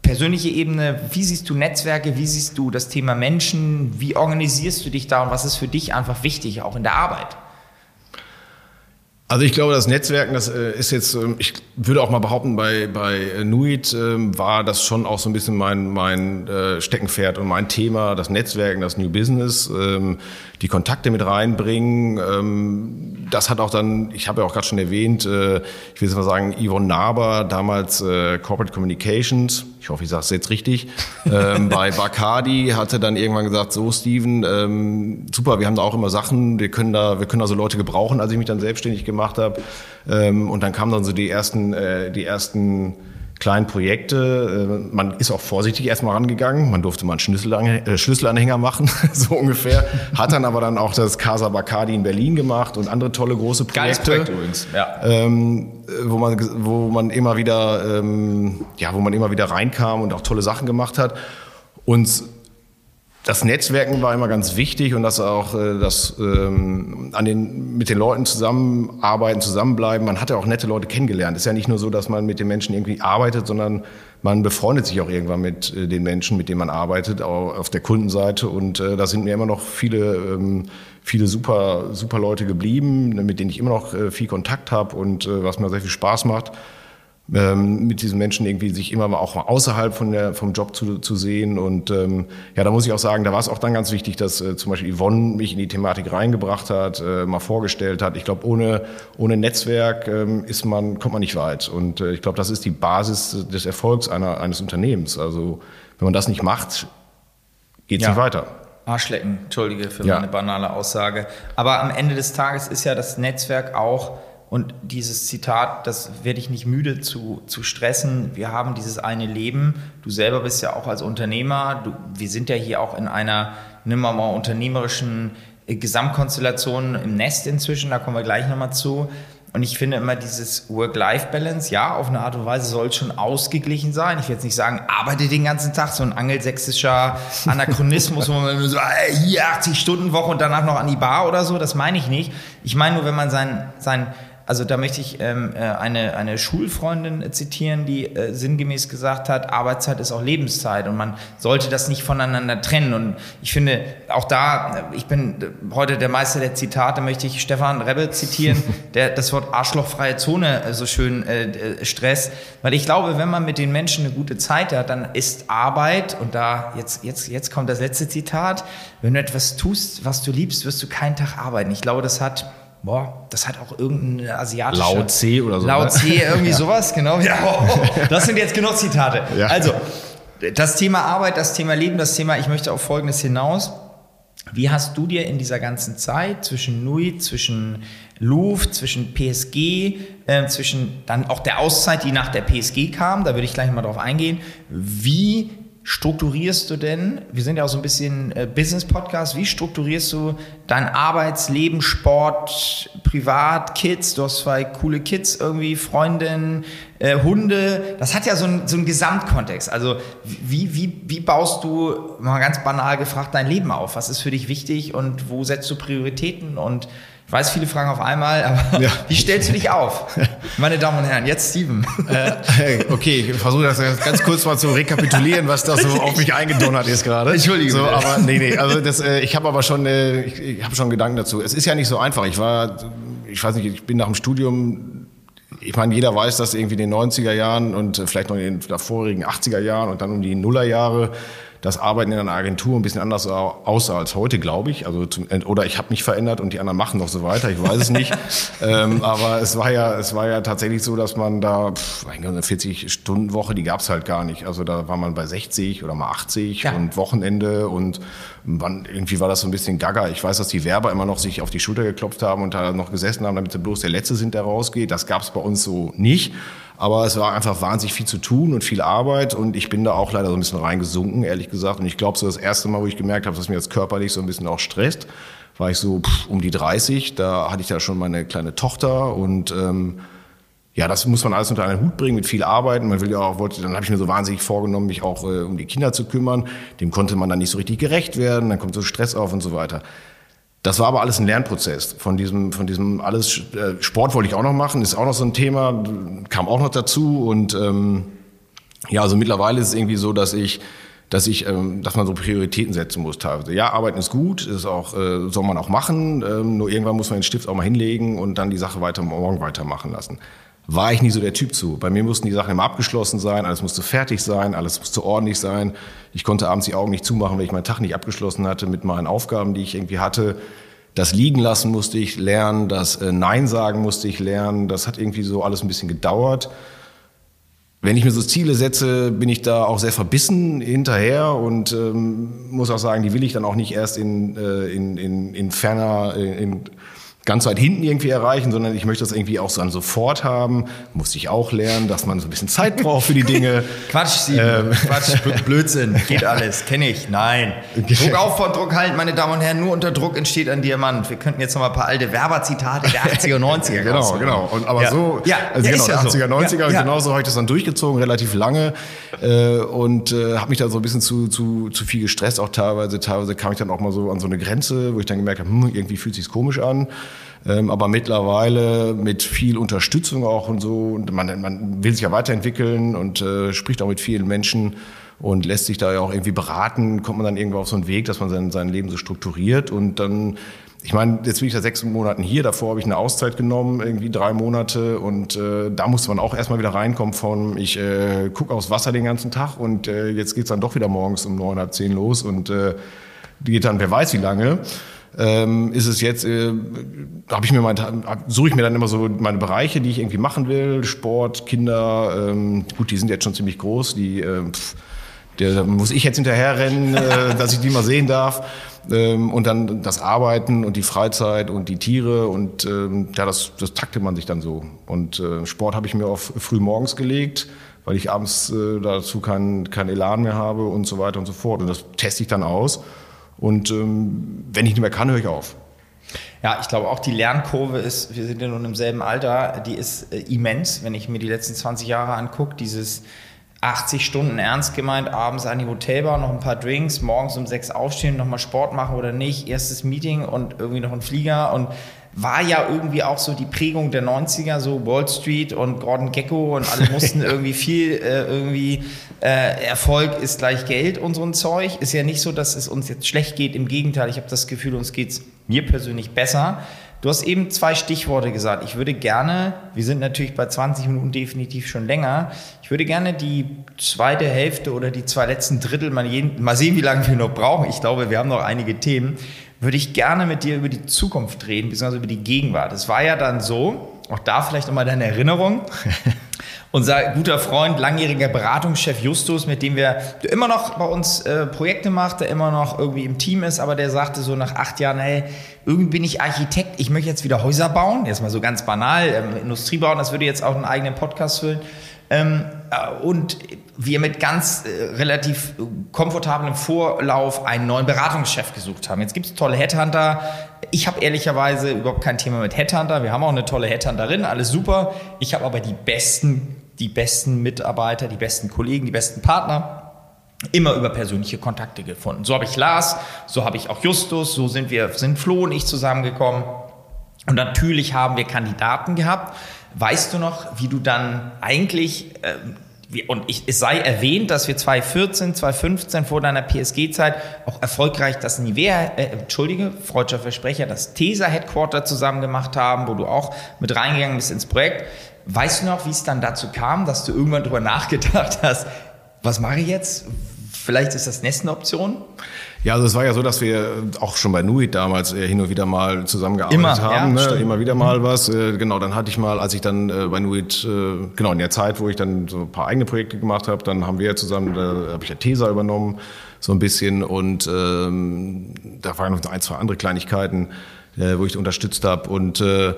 persönliche Ebene, wie siehst du Netzwerke, wie siehst du das Thema Menschen, wie organisierst du dich da und was ist für dich einfach wichtig, auch in der Arbeit? Also ich glaube, das Netzwerken, das äh, ist jetzt, ähm, ich würde auch mal behaupten, bei, bei äh, Nuit ähm, war das schon auch so ein bisschen mein, mein äh, Steckenpferd und mein Thema, das Netzwerken, das New Business, ähm, die Kontakte mit reinbringen. Das hat auch dann, ich habe ja auch gerade schon erwähnt, ich will jetzt mal sagen, Yvonne Naber, damals Corporate Communications, ich hoffe, ich sage es jetzt richtig, bei Bacardi hatte dann irgendwann gesagt, so Steven, super, wir haben da auch immer Sachen, wir können da, wir können da so Leute gebrauchen, als ich mich dann selbstständig gemacht gemacht habe. Ähm, und dann kamen dann so die ersten, äh, die ersten kleinen Projekte. Äh, man ist auch vorsichtig erstmal rangegangen. Man durfte mal einen Schlüsselanhänger, äh, Schlüsselanhänger machen, so ungefähr. Hat dann aber dann auch das Casa Bacardi in Berlin gemacht und andere tolle große Projekte. Geiles Projekt übrigens, ja. Ähm, wo man, wo man immer wieder, ähm, ja, wo man immer wieder reinkam und auch tolle Sachen gemacht hat. Und das Netzwerken war immer ganz wichtig und dass auch äh, das ähm, an den mit den Leuten zusammenarbeiten, zusammenbleiben. Man hat ja auch nette Leute kennengelernt. Ist ja nicht nur so, dass man mit den Menschen irgendwie arbeitet, sondern man befreundet sich auch irgendwann mit äh, den Menschen, mit denen man arbeitet, auch auf der Kundenseite. Und äh, da sind mir immer noch viele ähm, viele super super Leute geblieben, mit denen ich immer noch äh, viel Kontakt habe und äh, was mir sehr viel Spaß macht ähm, mit diesen Menschen irgendwie sich immer mal auch außerhalb von der, vom Job zu, zu sehen. Und ähm, ja, da muss ich auch sagen, da war es auch dann ganz wichtig, dass äh, zum Beispiel Yvonne mich in die Thematik reingebracht hat, äh, mal vorgestellt hat. Ich glaube, ohne, ohne Netzwerk ähm, ist man, kommt man nicht weit. Und äh, ich glaube, das ist die Basis des Erfolgs einer, eines Unternehmens. Also wenn man das nicht macht, geht es ja. nicht weiter. Arschlecken, entschuldige für ja. meine banale Aussage. Aber am Ende des Tages ist ja das Netzwerk auch und dieses Zitat, das werde ich nicht müde zu, zu stressen. Wir haben dieses eine Leben. Du selber bist ja auch als Unternehmer. Du, wir sind ja hier auch in einer, nimm mal, mal unternehmerischen äh, Gesamtkonstellation im Nest inzwischen. Da kommen wir gleich nochmal zu. Und ich finde immer dieses Work-Life-Balance, ja, auf eine Art und Weise soll schon ausgeglichen sein. Ich will jetzt nicht sagen, arbeite den ganzen Tag, so ein angelsächsischer Anachronismus, wo man so, hier 80 Stunden Woche und danach noch an die Bar oder so, das meine ich nicht. Ich meine nur, wenn man sein, sein also da möchte ich ähm, äh, eine, eine Schulfreundin zitieren, die äh, sinngemäß gesagt hat, Arbeitszeit ist auch Lebenszeit und man sollte das nicht voneinander trennen. Und ich finde, auch da, äh, ich bin heute der Meister der Zitate, möchte ich Stefan Rebbe zitieren, der das Wort arschlochfreie Zone äh, so schön äh, äh, stresst. Weil ich glaube, wenn man mit den Menschen eine gute Zeit hat, dann ist Arbeit, und da jetzt, jetzt, jetzt kommt das letzte Zitat, wenn du etwas tust, was du liebst, wirst du keinen Tag arbeiten. Ich glaube, das hat boah, das hat auch irgendein asiatischer... Lao C oder so. Lao ne? C, irgendwie ja. sowas, genau. Ja, oh, das sind jetzt genug Zitate. Ja. Also, das Thema Arbeit, das Thema Leben, das Thema, ich möchte auf Folgendes hinaus. Wie hast du dir in dieser ganzen Zeit zwischen Nui, zwischen Louvre, zwischen PSG, äh, zwischen dann auch der Auszeit, die nach der PSG kam, da würde ich gleich mal drauf eingehen, wie strukturierst du denn, wir sind ja auch so ein bisschen äh, Business-Podcast, wie strukturierst du dein Arbeitsleben, Sport, Privat, Kids, du hast zwei coole Kids irgendwie, Freundinnen, äh, Hunde, das hat ja so einen so einen Gesamtkontext. Also wie, wie, wie baust du, mal ganz banal gefragt, dein Leben auf? Was ist für dich wichtig und wo setzt du Prioritäten und ich weiß viele Fragen auf einmal, aber ja. wie stellst du dich auf? Meine Damen und Herren, jetzt Steven. Äh, okay, ich versuche das ganz kurz mal zu rekapitulieren, was da so auf mich eingedonnert ist gerade. Entschuldigung. So, aber nee, nee, also das, äh, ich habe aber schon, äh, ich, ich habe schon Gedanken dazu. Es ist ja nicht so einfach. Ich war, ich weiß nicht, ich bin nach dem Studium ich meine, jeder weiß, dass irgendwie in den 90er Jahren und vielleicht noch in den vorigen 80er Jahren und dann um die Nullerjahre das Arbeiten in einer Agentur ein bisschen anders aussah als heute, glaube ich. Also zum, oder ich habe mich verändert und die anderen machen noch so weiter. Ich weiß es nicht. ähm, aber es war ja, es war ja tatsächlich so, dass man da pff, eine 40 Stunden Woche, die gab es halt gar nicht. Also da war man bei 60 oder mal 80 ja. und Wochenende und wann, irgendwie war das so ein bisschen gaga. Ich weiß, dass die Werber immer noch sich auf die Schulter geklopft haben und da noch gesessen haben, damit sie bloß der Letzte sind, der rausgeht. Das gab es bei uns so nicht. Aber es war einfach wahnsinnig viel zu tun und viel Arbeit und ich bin da auch leider so ein bisschen reingesunken, ehrlich gesagt. Und ich glaube, so das erste Mal, wo ich gemerkt habe, dass mir jetzt körperlich so ein bisschen auch stresst, war ich so pff, um die 30. Da hatte ich da schon meine kleine Tochter und ähm, ja, das muss man alles unter einen Hut bringen, mit viel Arbeiten. Man will ja auch, wollte, dann habe ich mir so wahnsinnig vorgenommen, mich auch äh, um die Kinder zu kümmern. Dem konnte man dann nicht so richtig gerecht werden, dann kommt so Stress auf und so weiter. Das war aber alles ein Lernprozess. Von diesem, von diesem alles äh, Sport wollte ich auch noch machen, ist auch noch so ein Thema, kam auch noch dazu. Und ähm, ja, also mittlerweile ist es irgendwie so, dass ich dass ich, ähm, dass man so Prioritäten setzen muss teilweise. Ja, arbeiten ist gut, ist auch, äh, soll man auch machen, ähm, nur irgendwann muss man den Stift auch mal hinlegen und dann die Sache weiter morgen weitermachen lassen war ich nie so der Typ zu. Bei mir mussten die Sachen immer abgeschlossen sein, alles musste fertig sein, alles musste ordentlich sein. Ich konnte abends die Augen nicht zumachen, wenn ich meinen Tag nicht abgeschlossen hatte mit meinen Aufgaben, die ich irgendwie hatte. Das Liegen lassen musste ich lernen, das äh, Nein sagen musste ich lernen. Das hat irgendwie so alles ein bisschen gedauert. Wenn ich mir so Ziele setze, bin ich da auch sehr verbissen hinterher und ähm, muss auch sagen, die will ich dann auch nicht erst in, äh, in, in, in ferner, in, ganz weit hinten irgendwie erreichen, sondern ich möchte das irgendwie auch so an sofort haben. Muss ich auch lernen, dass man so ein bisschen Zeit braucht für die Dinge. Quatsch, Sieben. Ähm. Quatsch, Blödsinn. Geht alles. Kenne ich. Nein. Druck auf von Druck halten, meine Damen und Herren. Nur unter Druck entsteht ein Diamant. Wir könnten jetzt noch mal ein paar alte Werberzitate der 80er und 90er Genau, rausholen. genau. Und aber ja. so, ja, also genau, ja 80er, 90er, ja, ja. genauso habe ich das dann durchgezogen, relativ lange. Äh, und äh, habe mich da so ein bisschen zu, zu, zu viel gestresst, auch teilweise. Teilweise kam ich dann auch mal so an so eine Grenze, wo ich dann gemerkt habe, hm, irgendwie fühlt sich komisch an. Ähm, aber mittlerweile mit viel Unterstützung auch und so. Und man, man will sich ja weiterentwickeln und äh, spricht auch mit vielen Menschen und lässt sich da ja auch irgendwie beraten, kommt man dann irgendwo auf so einen Weg, dass man sein, sein Leben so strukturiert und dann ich meine, jetzt bin ich seit sechs Monaten hier, davor habe ich eine Auszeit genommen, irgendwie drei Monate. Und äh, da musste man auch erstmal wieder reinkommen von, ich äh, gucke aufs Wasser den ganzen Tag und äh, jetzt geht's dann doch wieder morgens um neun, halb zehn los und äh, geht dann wer weiß wie lange ähm, ist es jetzt, äh, habe ich mir mein, suche ich mir dann immer so meine Bereiche, die ich irgendwie machen will, Sport, Kinder, ähm, gut, die sind jetzt schon ziemlich groß, die äh, pff, der, da muss ich jetzt hinterherrennen, äh, dass ich die mal sehen darf. Ähm, und dann das Arbeiten und die Freizeit und die Tiere und ähm, ja, das, das taktet man sich dann so. Und äh, Sport habe ich mir auf früh morgens gelegt, weil ich abends äh, dazu keinen kein Elan mehr habe und so weiter und so fort. Und das teste ich dann aus. Und ähm, wenn ich nicht mehr kann, höre ich auf. Ja, ich glaube auch die Lernkurve ist, wir sind ja nun im selben Alter, die ist äh, immens, wenn ich mir die letzten 20 Jahre angucke. Dieses 80 Stunden ernst gemeint, abends an die Hotelbar, noch ein paar Drinks, morgens um sechs aufstehen, nochmal Sport machen oder nicht, erstes Meeting und irgendwie noch ein Flieger und war ja irgendwie auch so die Prägung der 90er, so Wall Street und Gordon Gecko und alle mussten irgendwie viel, äh, irgendwie äh, Erfolg ist gleich Geld und so ein Zeug. Ist ja nicht so, dass es uns jetzt schlecht geht, im Gegenteil, ich habe das Gefühl, uns geht's mir persönlich besser. Du hast eben zwei Stichworte gesagt. Ich würde gerne, wir sind natürlich bei 20 Minuten definitiv schon länger, ich würde gerne die zweite Hälfte oder die zwei letzten Drittel mal, jeden, mal sehen, wie lange wir noch brauchen. Ich glaube, wir haben noch einige Themen würde ich gerne mit dir über die Zukunft reden, beziehungsweise über die Gegenwart. Es war ja dann so, auch da vielleicht nochmal deine Erinnerung. Unser guter Freund, langjähriger Beratungschef Justus, mit dem wir der immer noch bei uns äh, Projekte macht, der immer noch irgendwie im Team ist, aber der sagte so nach acht Jahren, hey, irgendwie bin ich Architekt, ich möchte jetzt wieder Häuser bauen. Jetzt mal so ganz banal, ähm, Industrie bauen, das würde jetzt auch einen eigenen Podcast füllen. Ähm, äh, und wir mit ganz äh, relativ komfortablem Vorlauf einen neuen Beratungschef gesucht haben. Jetzt gibt es tolle Headhunter. Ich habe ehrlicherweise überhaupt kein Thema mit Headhunter. Wir haben auch eine tolle Headhunterin, alles super. Ich habe aber die besten, die besten Mitarbeiter, die besten Kollegen, die besten Partner immer über persönliche Kontakte gefunden. So habe ich Lars, so habe ich auch Justus, so sind wir, sind Flo und ich zusammengekommen. Und natürlich haben wir Kandidaten gehabt. Weißt du noch, wie du dann eigentlich, äh, und ich, es sei erwähnt, dass wir 2014, 2015 vor deiner PSG-Zeit auch erfolgreich das Nivea, äh, entschuldige, freudscher Versprecher, das TESA Headquarter zusammen gemacht haben, wo du auch mit reingegangen bist ins Projekt. Weißt du noch, wie es dann dazu kam, dass du irgendwann drüber nachgedacht hast, was mache ich jetzt? Vielleicht ist das Nest eine Option? Ja, also es war ja so, dass wir auch schon bei Nuit damals äh, hin und wieder mal zusammengearbeitet immer, haben. Ja, ne? Immer wieder mal mhm. was. Äh, genau, dann hatte ich mal, als ich dann äh, bei Nuit, genau in der Zeit, wo ich dann so ein paar eigene Projekte gemacht habe, dann haben wir ja zusammen, da habe ich ja Tesa übernommen, so ein bisschen. Und ähm, da waren noch ein, zwei andere Kleinigkeiten, äh, wo ich unterstützt habe. Und äh,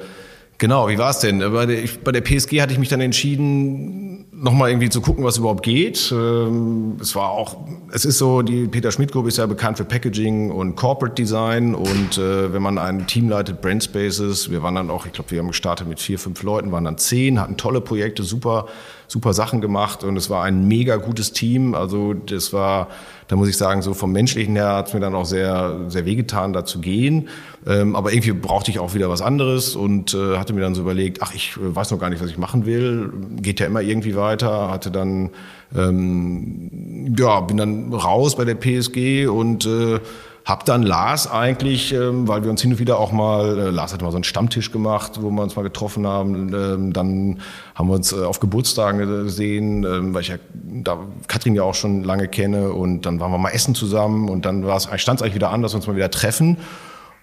Genau, wie war es denn? Bei der, ich, bei der, PSG hatte ich mich dann entschieden, nochmal irgendwie zu gucken, was überhaupt geht. Ähm, es war auch, es ist so, die Peter Schmidt Group ist ja bekannt für Packaging und Corporate Design und äh, wenn man ein Team leitet, Brand Spaces, wir waren dann auch, ich glaube, wir haben gestartet mit vier, fünf Leuten, waren dann zehn, hatten tolle Projekte, super, super Sachen gemacht und es war ein mega gutes Team. Also das war, da muss ich sagen, so vom menschlichen her hat es mir dann auch sehr, sehr wehgetan, da zu gehen. Ähm, aber irgendwie brauchte ich auch wieder was anderes und äh, hatte mir dann so überlegt, ach, ich äh, weiß noch gar nicht, was ich machen will. Geht ja immer irgendwie weiter. Hatte dann, ähm, ja, bin dann raus bei der PSG und äh, hab dann Lars eigentlich, ähm, weil wir uns hin und wieder auch mal, äh, Lars hat mal so einen Stammtisch gemacht, wo wir uns mal getroffen haben. Ähm, dann haben wir uns äh, auf Geburtstagen gesehen, ähm, weil ich ja da Katrin ja auch schon lange kenne. Und dann waren wir mal essen zusammen und dann stand es eigentlich wieder an, dass wir uns mal wieder treffen.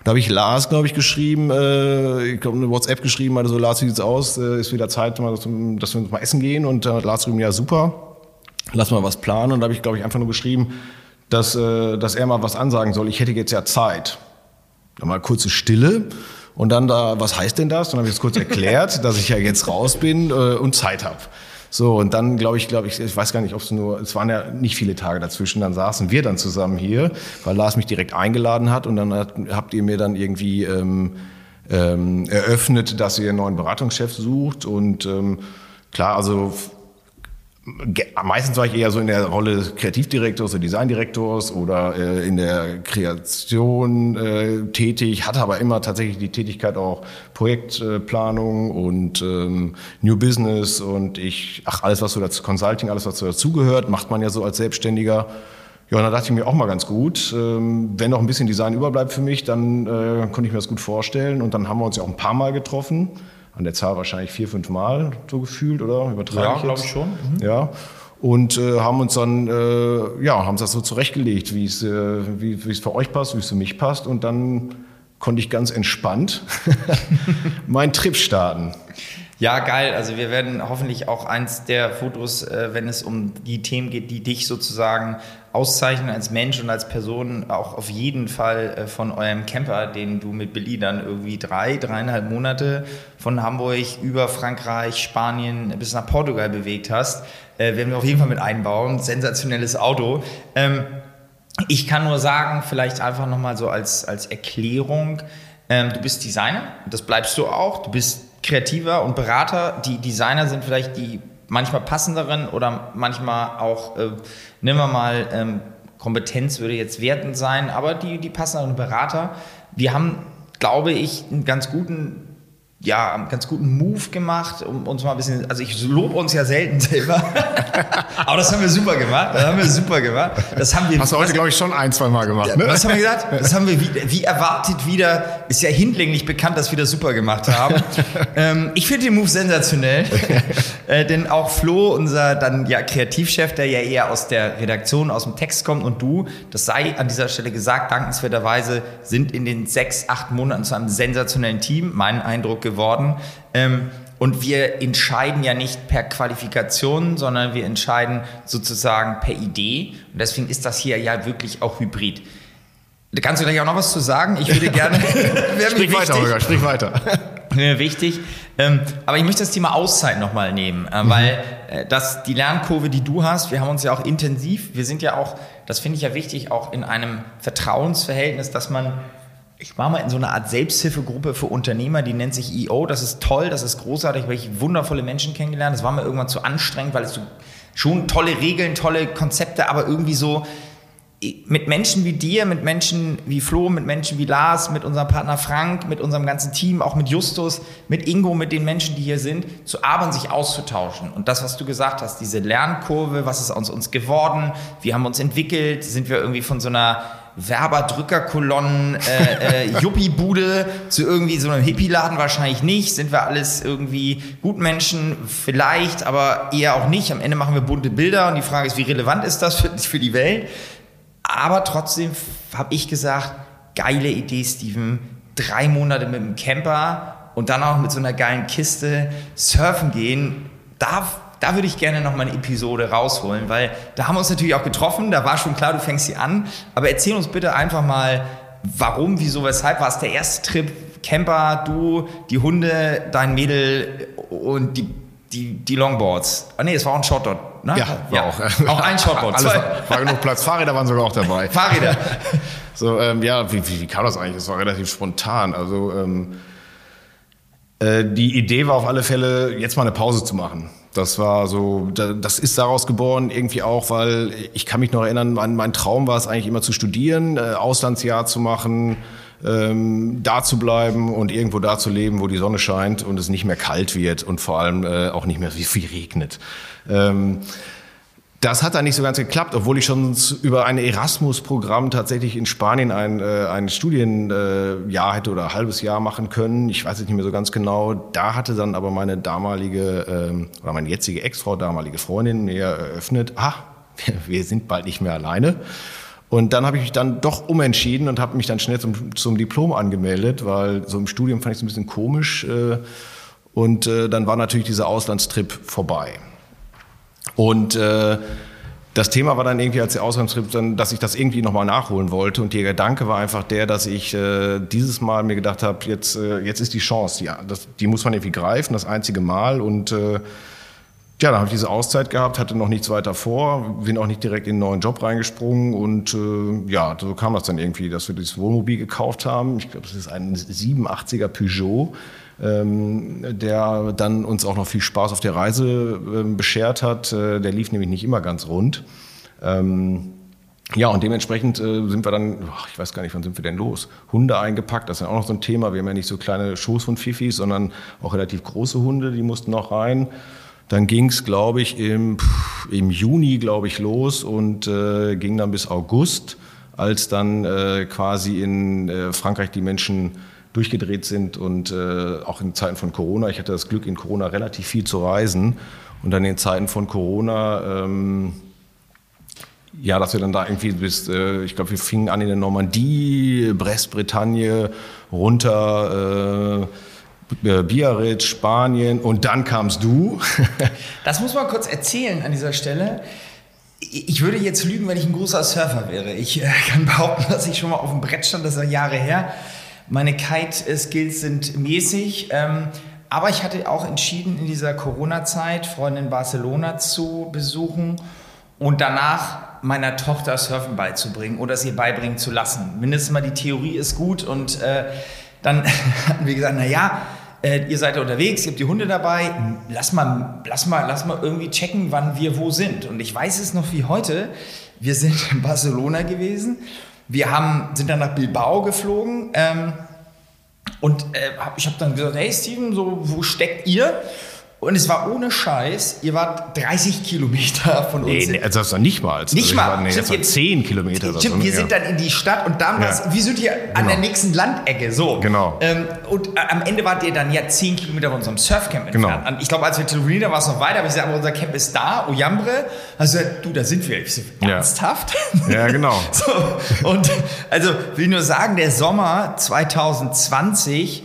Da habe ich Lars, glaube ich, geschrieben, äh, ich glaube eine WhatsApp geschrieben, meinte so, Lars, wie sieht's aus? Äh, ist wieder Zeit, mal, dass wir uns mal essen gehen. Und äh, Lars geschrieben, ja super, lass mal was planen. Und da habe ich, glaube ich, einfach nur geschrieben, dass, äh, dass er mal was ansagen soll. Ich hätte jetzt ja Zeit. Dann mal kurze Stille. Und dann da, was heißt denn das? Dann habe ich es kurz erklärt, dass ich ja jetzt raus bin äh, und Zeit habe. So, und dann glaube ich, glaube ich, ich weiß gar nicht, ob es nur, es waren ja nicht viele Tage dazwischen, dann saßen wir dann zusammen hier, weil Lars mich direkt eingeladen hat und dann hat, habt ihr mir dann irgendwie ähm, ähm, eröffnet, dass ihr einen neuen Beratungschef sucht und ähm, klar, also Meistens war ich eher so in der Rolle Kreativdirektors oder Designdirektors oder äh, in der Kreation äh, tätig, hatte aber immer tatsächlich die Tätigkeit auch Projektplanung äh, und ähm, New Business und ich, ach, alles was so dazu, Consulting, alles was so dazugehört, macht man ja so als Selbstständiger. Ja, und da dachte ich mir auch mal ganz gut, ähm, wenn noch ein bisschen Design überbleibt für mich, dann äh, konnte ich mir das gut vorstellen und dann haben wir uns ja auch ein paar Mal getroffen an der Zahl wahrscheinlich vier, fünf Mal so gefühlt, oder? Übertrage ja, glaube ich schon. Mhm. Ja. Und äh, haben uns dann, äh, ja, haben das so zurechtgelegt, wie es, äh, wie es für euch passt, wie es für mich passt. Und dann konnte ich ganz entspannt meinen Trip starten. Ja, geil. Also wir werden hoffentlich auch eins der Fotos, äh, wenn es um die Themen geht, die dich sozusagen auszeichnen als Mensch und als Person, auch auf jeden Fall äh, von eurem Camper, den du mit Billy dann irgendwie drei, dreieinhalb Monate von Hamburg über Frankreich, Spanien bis nach Portugal bewegt hast, äh, werden wir auf jeden Fall mit einbauen. Sensationelles Auto. Ähm, ich kann nur sagen, vielleicht einfach nochmal so als, als Erklärung, ähm, du bist Designer, das bleibst du auch, du bist Kreativer und Berater. Die Designer sind vielleicht die manchmal passenderen oder manchmal auch, äh, nehmen wir mal, ähm, Kompetenz würde jetzt wertend sein, aber die, die passenderen Berater. Wir haben, glaube ich, einen ganz guten ja, einen ganz guten Move gemacht, um uns mal ein bisschen, also ich lobe uns ja selten selber, aber das haben wir super gemacht, das haben wir super gemacht. Das haben wir. Hast du heute, glaube ich, schon ein, zwei Mal gemacht, ne? Was haben wir gesagt? Das haben wir wie, wie erwartet wieder, ist ja hinlänglich bekannt, dass wir das super gemacht haben. ähm, ich finde den Move sensationell, äh, denn auch Flo, unser dann ja Kreativchef, der ja eher aus der Redaktion, aus dem Text kommt und du, das sei an dieser Stelle gesagt, dankenswerterweise sind in den sechs, acht Monaten zu einem sensationellen Team, mein Eindruck geworden geworden. Ähm, und wir entscheiden ja nicht per Qualifikation, sondern wir entscheiden sozusagen per Idee. Und deswegen ist das hier ja wirklich auch hybrid. Kannst du gleich auch noch was zu sagen? Ich würde gerne. sprich weiter, Holger, sprich weiter. Mir wichtig. Ähm, aber ich möchte das Thema Auszeit nochmal nehmen, äh, mhm. weil äh, das, die Lernkurve, die du hast, wir haben uns ja auch intensiv, wir sind ja auch, das finde ich ja wichtig, auch in einem Vertrauensverhältnis, dass man ich war mal in so einer Art Selbsthilfegruppe für Unternehmer, die nennt sich EO. Das ist toll, das ist großartig, weil ich wundervolle Menschen kennengelernt. Das war mir irgendwann zu anstrengend, weil es so schon tolle Regeln, tolle Konzepte, aber irgendwie so mit Menschen wie dir, mit Menschen wie Flo, mit Menschen wie Lars, mit unserem Partner Frank, mit unserem ganzen Team, auch mit Justus, mit Ingo, mit den Menschen, die hier sind, zu arbeiten, sich auszutauschen. Und das, was du gesagt hast, diese Lernkurve, was ist aus uns geworden, wie haben wir uns entwickelt, sind wir irgendwie von so einer Werberdrückerkolonnen, äh, äh, Juppie-Bude zu irgendwie so einem Hippie-Laden wahrscheinlich nicht. Sind wir alles irgendwie Gutmenschen? Vielleicht, aber eher auch nicht. Am Ende machen wir bunte Bilder und die Frage ist, wie relevant ist das für, für die Welt? Aber trotzdem habe ich gesagt, geile Idee, Steven. Drei Monate mit dem Camper und dann auch mit so einer geilen Kiste surfen gehen. Darf da würde ich gerne noch mal eine Episode rausholen, weil da haben wir uns natürlich auch getroffen, da war schon klar, du fängst sie an. Aber erzähl uns bitte einfach mal, warum, wieso, weshalb war es der erste Trip? Camper, du, die Hunde, dein Mädel und die, die, die Longboards. Ah nee, es war auch ein Shortboard. Ne? Ja, war ja. auch. Auch ein Shortboard. Alles war, war genug Platz. Fahrräder waren sogar auch dabei. Fahrräder. so, ähm, ja, wie, wie, wie, kam das eigentlich? Das war relativ spontan. Also ähm, äh, die Idee war auf alle Fälle, jetzt mal eine Pause zu machen. Das war so, das ist daraus geboren irgendwie auch, weil ich kann mich noch erinnern, mein, mein Traum war es eigentlich immer zu studieren, äh, Auslandsjahr zu machen, ähm, da zu bleiben und irgendwo da zu leben, wo die Sonne scheint und es nicht mehr kalt wird und vor allem äh, auch nicht mehr wie viel regnet. Ähm, das hat dann nicht so ganz geklappt, obwohl ich schon über ein Erasmus-Programm tatsächlich in Spanien ein, äh, ein Studienjahr hätte oder ein halbes Jahr machen können. Ich weiß es nicht mehr so ganz genau. Da hatte dann aber meine damalige ähm, oder meine jetzige Ex-Frau, damalige Freundin mir eröffnet, ah, wir sind bald nicht mehr alleine. Und dann habe ich mich dann doch umentschieden und habe mich dann schnell zum, zum Diplom angemeldet, weil so im Studium fand ich es ein bisschen komisch. Äh, und äh, dann war natürlich dieser Auslandstrip vorbei. Und äh, das Thema war dann irgendwie als der Auslandstrip, dann, dass ich das irgendwie nochmal nachholen wollte. Und der Gedanke war einfach der, dass ich äh, dieses Mal mir gedacht habe, jetzt, äh, jetzt ist die Chance, ja, das, die muss man irgendwie greifen, das einzige Mal. Und äh, ja, dann habe ich diese Auszeit gehabt, hatte noch nichts weiter vor, bin auch nicht direkt in einen neuen Job reingesprungen und äh, ja, so kam das dann irgendwie, dass wir dieses Wohnmobil gekauft haben. Ich glaube, das ist ein 87er Peugeot, ähm, der dann uns auch noch viel Spaß auf der Reise äh, beschert hat. Äh, der lief nämlich nicht immer ganz rund. Ähm, ja, und dementsprechend äh, sind wir dann, ach, ich weiß gar nicht, wann sind wir denn los? Hunde eingepackt, das ist ja auch noch so ein Thema. Wir haben ja nicht so kleine Schoßhund-Fifis, sondern auch relativ große Hunde, die mussten noch rein. Dann ging es, glaube ich, im, im Juni, glaube ich, los und äh, ging dann bis August, als dann äh, quasi in äh, Frankreich die Menschen durchgedreht sind und äh, auch in Zeiten von Corona. Ich hatte das Glück, in Corona relativ viel zu reisen und dann in Zeiten von Corona. Ähm, ja, dass wir dann da irgendwie bis, äh, ich glaube, wir fingen an in der Normandie, Brest-Bretagne, runter, äh, äh, Biarritz, Spanien und dann kamst du. das muss man kurz erzählen an dieser Stelle. Ich würde jetzt lügen, wenn ich ein großer Surfer wäre. Ich äh, kann behaupten, dass ich schon mal auf dem Brett stand, das ist Jahre her. Meine Kite-Skills sind mäßig. Ähm, aber ich hatte auch entschieden, in dieser Corona-Zeit Freundin in Barcelona zu besuchen und danach meiner Tochter Surfen beizubringen oder ihr beibringen zu lassen. Mindestens mal die Theorie ist gut und äh, dann hatten wir gesagt, na ja, äh, ihr seid unterwegs, ihr habt die Hunde dabei, lass mal, lass, mal, lass mal irgendwie checken, wann wir wo sind. Und ich weiß es noch wie heute, wir sind in Barcelona gewesen, wir haben, sind dann nach Bilbao geflogen ähm, und äh, ich habe dann gesagt, hey Steven, so, wo steckt ihr? Und es war ohne Scheiß, ihr wart 30 Kilometer von uns. Nee, also das war nicht mal. Nicht also mal. War, nee, das war 10 Kilometer. Stimmt, so, wir ja. sind dann in die Stadt und damals, ja. wir sind hier genau. an der nächsten Landecke, so. Genau. Ähm, und äh, am Ende wart ihr dann ja 10 Kilometer von unserem Surfcamp genau. entfernt. Und ich glaube, als wir telefoniert haben, war es noch weiter, aber ich gesagt, aber unser Camp ist da, Oyambre. Also, du, da sind wir. Ich so, ernsthaft? Ja, genau. so, und also, will nur sagen, der Sommer 2020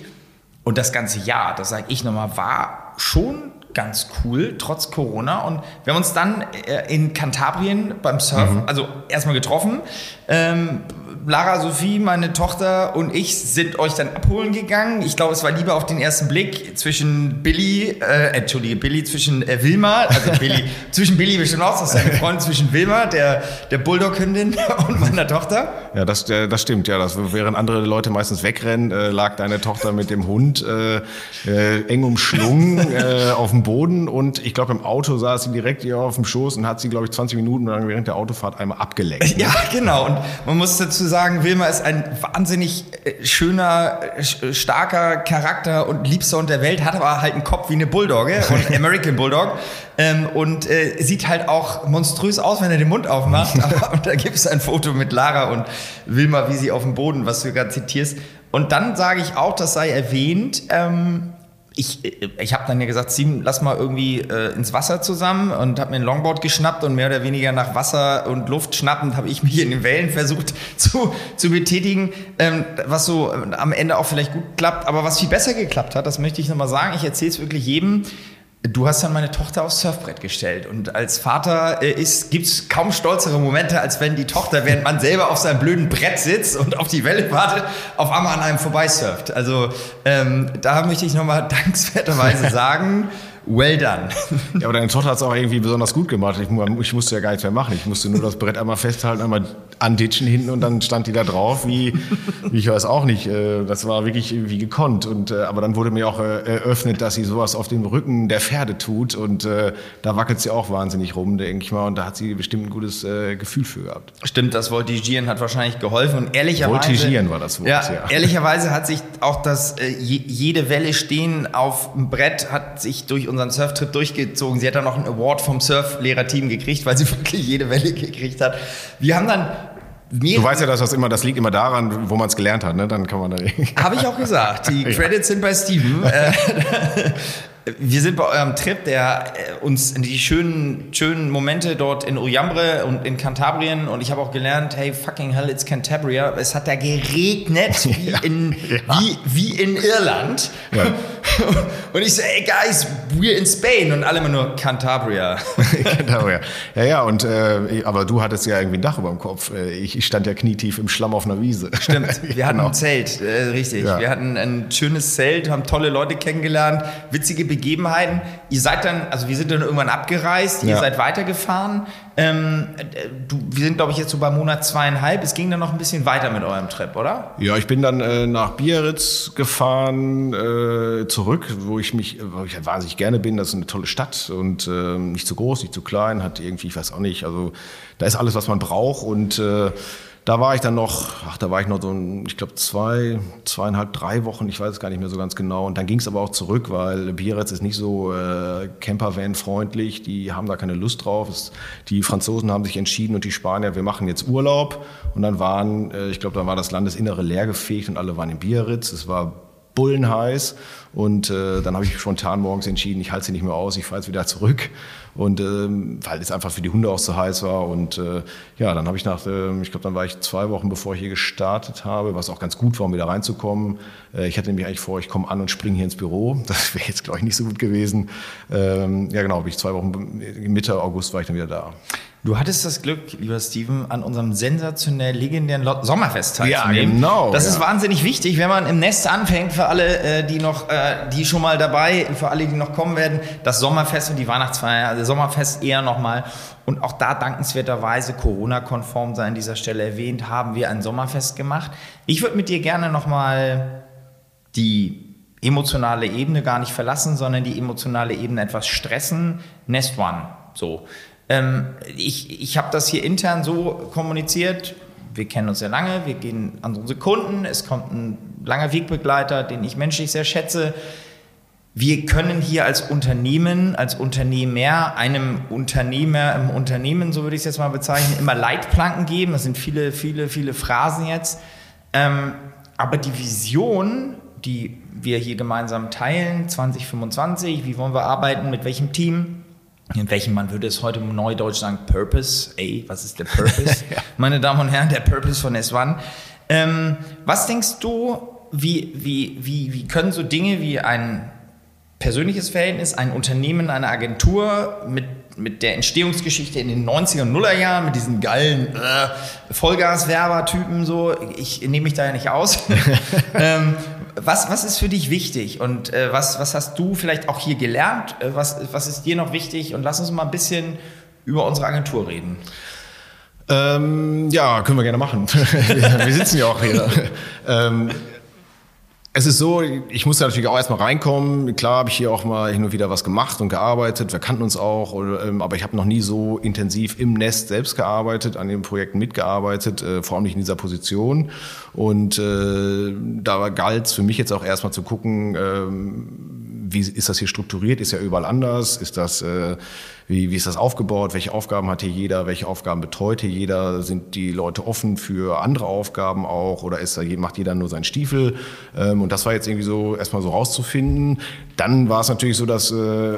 und das ganze Jahr, das sage ich nochmal, war schon ganz cool, trotz Corona. Und wir haben uns dann äh, in Kantabrien beim Surfen, mhm. also erstmal getroffen, ähm, Lara Sophie, meine Tochter und ich sind euch dann abholen gegangen. Ich glaube, es war lieber auf den ersten Blick zwischen Billy, äh, entschuldige, Billy zwischen äh, Wilma, also Billy, zwischen Billy bestimmt auch, das ist eine Freundin zwischen Wilma, der, der Bulldog-Hündin und meiner Tochter. Ja, das, äh, das stimmt, ja. Das, während andere Leute meistens wegrennen, äh, lag deine Tochter mit dem Hund äh, äh, eng umschlungen äh, auf dem Boden und ich glaube, im Auto saß sie direkt hier auf dem Schoß und hat sie, glaube ich, 20 Minuten lang während der Autofahrt einmal abgelenkt. Ne? Ja, genau. Und man muss dazu sagen, sagen, Wilma ist ein wahnsinnig äh, schöner, äh, starker Charakter und liebster unter der Welt, hat aber halt einen Kopf wie eine Bulldogge und American Bulldog ähm, und äh, sieht halt auch monströs aus, wenn er den Mund aufmacht. aber, und da gibt es ein Foto mit Lara und Wilma, wie sie auf dem Boden, was du gerade zitierst. Und dann sage ich auch, das sei erwähnt, ähm, ich, ich habe dann ja gesagt, Steven, lass mal irgendwie äh, ins Wasser zusammen und habe mir ein Longboard geschnappt und mehr oder weniger nach Wasser und Luft schnappend habe ich mich in den Wellen versucht zu, zu betätigen, ähm, was so äh, am Ende auch vielleicht gut klappt, aber was viel besser geklappt hat, das möchte ich nochmal sagen, ich erzähle es wirklich jedem, Du hast dann meine Tochter aufs Surfbrett gestellt und als Vater äh, gibt es kaum stolzere Momente, als wenn die Tochter, während man selber auf seinem blöden Brett sitzt und auf die Welle wartet, auf einmal an einem vorbeisurft. Also ähm, da möchte ich nochmal dankenswerterweise sagen, Well done. Ja, aber deine Tochter hat es auch irgendwie besonders gut gemacht. Ich, ich, musste ja gar nichts mehr machen. Ich musste nur das Brett einmal festhalten, einmal anditschen hinten und dann stand die da drauf, wie, wie ich weiß auch nicht. Äh, das war wirklich wie gekonnt. Und, äh, aber dann wurde mir auch äh, eröffnet, dass sie sowas auf dem Rücken der Pferde tut. Und da wackelt sie auch wahnsinnig rum, denke ich mal. Und da hat sie bestimmt ein gutes Gefühl für gehabt. Stimmt, das Voltigieren hat wahrscheinlich geholfen. Und ehrlicherweise. Voltigieren war das Wort, ja. ja. Ehrlicherweise hat sich auch das, jede Welle stehen auf dem Brett hat sich durch unseren Surftrip durchgezogen. Sie hat dann noch einen Award vom Surflehrerteam gekriegt, weil sie wirklich jede Welle gekriegt hat. Wir haben dann Du weißt ja, dass das immer, das liegt immer daran, wo man es gelernt hat, ne? Dann kann man da. Habe ich auch gesagt. Die Credits sind bei Steven. Wir sind bei eurem Trip, der äh, uns in die schönen, schönen Momente dort in Uriambre und in Cantabrien und ich habe auch gelernt, hey, fucking hell, it's Cantabria. Es hat da geregnet wie, ja. in, ja. wie, wie in Irland. Ja. Und ich so, ey, guys, we're in Spain und alle immer nur Cantabria. Cantabria. Ja, ja, und, äh, aber du hattest ja irgendwie ein Dach über dem Kopf. Äh, ich, ich stand ja knietief im Schlamm auf einer Wiese. Stimmt, wir hatten genau. ein Zelt, äh, richtig. Wir hatten ein schönes Zelt, haben tolle Leute kennengelernt, witzige Begegnungen Begebenheiten. Ihr seid dann, also wir sind dann irgendwann abgereist, ihr seid weitergefahren. Ähm, du, wir sind, glaube ich, jetzt so bei Monat zweieinhalb. Es ging dann noch ein bisschen weiter mit eurem Trip, oder? Ja, ich bin dann äh, nach Biarritz gefahren, äh, zurück, wo ich mich, wo ich halt wahnsinnig gerne bin. Das ist eine tolle Stadt und äh, nicht zu groß, nicht zu klein, hat irgendwie, ich weiß auch nicht, also da ist alles, was man braucht und äh, da war ich dann noch, ach, da war ich noch so, ich glaube, zwei, zweieinhalb, drei Wochen, ich weiß es gar nicht mehr so ganz genau. Und dann ging es aber auch zurück, weil Biarritz ist nicht so äh, Campervan-freundlich, die haben da keine Lust drauf. Es, die Franzosen haben sich entschieden und die Spanier, wir machen jetzt Urlaub. Und dann waren, äh, ich glaube, da war das Landesinnere leergefegt und alle waren in Biarritz. Es war bullenheiß. Und äh, dann habe ich spontan morgens entschieden, ich halte sie nicht mehr aus, ich fahre jetzt wieder zurück. Und ähm, weil es einfach für die Hunde auch so heiß war. Und äh, ja, dann habe ich nach, äh, ich glaube, dann war ich zwei Wochen, bevor ich hier gestartet habe, was auch ganz gut war, um wieder reinzukommen. Äh, ich hatte nämlich eigentlich vor, ich komme an und springe hier ins Büro. Das wäre jetzt, glaube ich, nicht so gut gewesen. Ähm, ja, genau, bin ich zwei Wochen, Mitte August war ich dann wieder da. Du hattest das Glück, lieber Steven, an unserem sensationell legendären Sommerfest teilzunehmen. Ja, genau. Das ja. ist wahnsinnig wichtig, wenn man im Nest anfängt, für alle, äh, die noch, die schon mal dabei, für alle, die noch kommen werden, das Sommerfest und die Weihnachtsfeier, also Sommerfest eher nochmal. Und auch da dankenswerterweise, Corona-konform sei an dieser Stelle erwähnt, haben wir ein Sommerfest gemacht. Ich würde mit dir gerne nochmal die emotionale Ebene gar nicht verlassen, sondern die emotionale Ebene etwas stressen. Nest One, so. Ähm, ich ich habe das hier intern so kommuniziert. Wir kennen uns sehr lange, wir gehen an unsere Kunden. Es kommt ein langer Wegbegleiter, den ich menschlich sehr schätze. Wir können hier als Unternehmen, als Unternehmer, einem Unternehmer im Unternehmen, so würde ich es jetzt mal bezeichnen, immer Leitplanken geben. Das sind viele, viele, viele Phrasen jetzt. Ähm, aber die Vision, die wir hier gemeinsam teilen, 2025, wie wollen wir arbeiten, mit welchem Team, in welchem man würde es heute im Neudeutsch sagen, Purpose. Ey, was ist der Purpose? ja. Meine Damen und Herren, der Purpose von S1. Ähm, was denkst du, wie, wie, wie, wie können so Dinge wie ein persönliches Verhältnis, ein Unternehmen, eine Agentur mit, mit der Entstehungsgeschichte in den 90er und Nuller Jahren, mit diesen geilen äh, Vollgaswerber-Typen so, ich nehme mich da ja nicht aus. ähm, was, was ist für dich wichtig und äh, was, was hast du vielleicht auch hier gelernt? Äh, was, was ist dir noch wichtig? Und lass uns mal ein bisschen über unsere Agentur reden. Ähm, ja, können wir gerne machen. wir sitzen ja auch hier. ähm, es ist so, ich musste natürlich auch erstmal reinkommen. Klar habe ich hier auch mal hin und wieder was gemacht und gearbeitet. Wir kannten uns auch, ähm, aber ich habe noch nie so intensiv im Nest selbst gearbeitet, an den Projekten mitgearbeitet, äh, vor allem nicht in dieser Position. Und äh, da galt es für mich jetzt auch erstmal zu gucken, ähm, wie ist das hier strukturiert? Ist ja überall anders? Ist das, äh, wie, wie ist das aufgebaut? Welche Aufgaben hat hier jeder? Welche Aufgaben betreut hier jeder? Sind die Leute offen für andere Aufgaben auch? Oder ist da, macht jeder nur seinen Stiefel? Ähm, und das war jetzt irgendwie so erstmal so rauszufinden. Dann war es natürlich so, dass äh,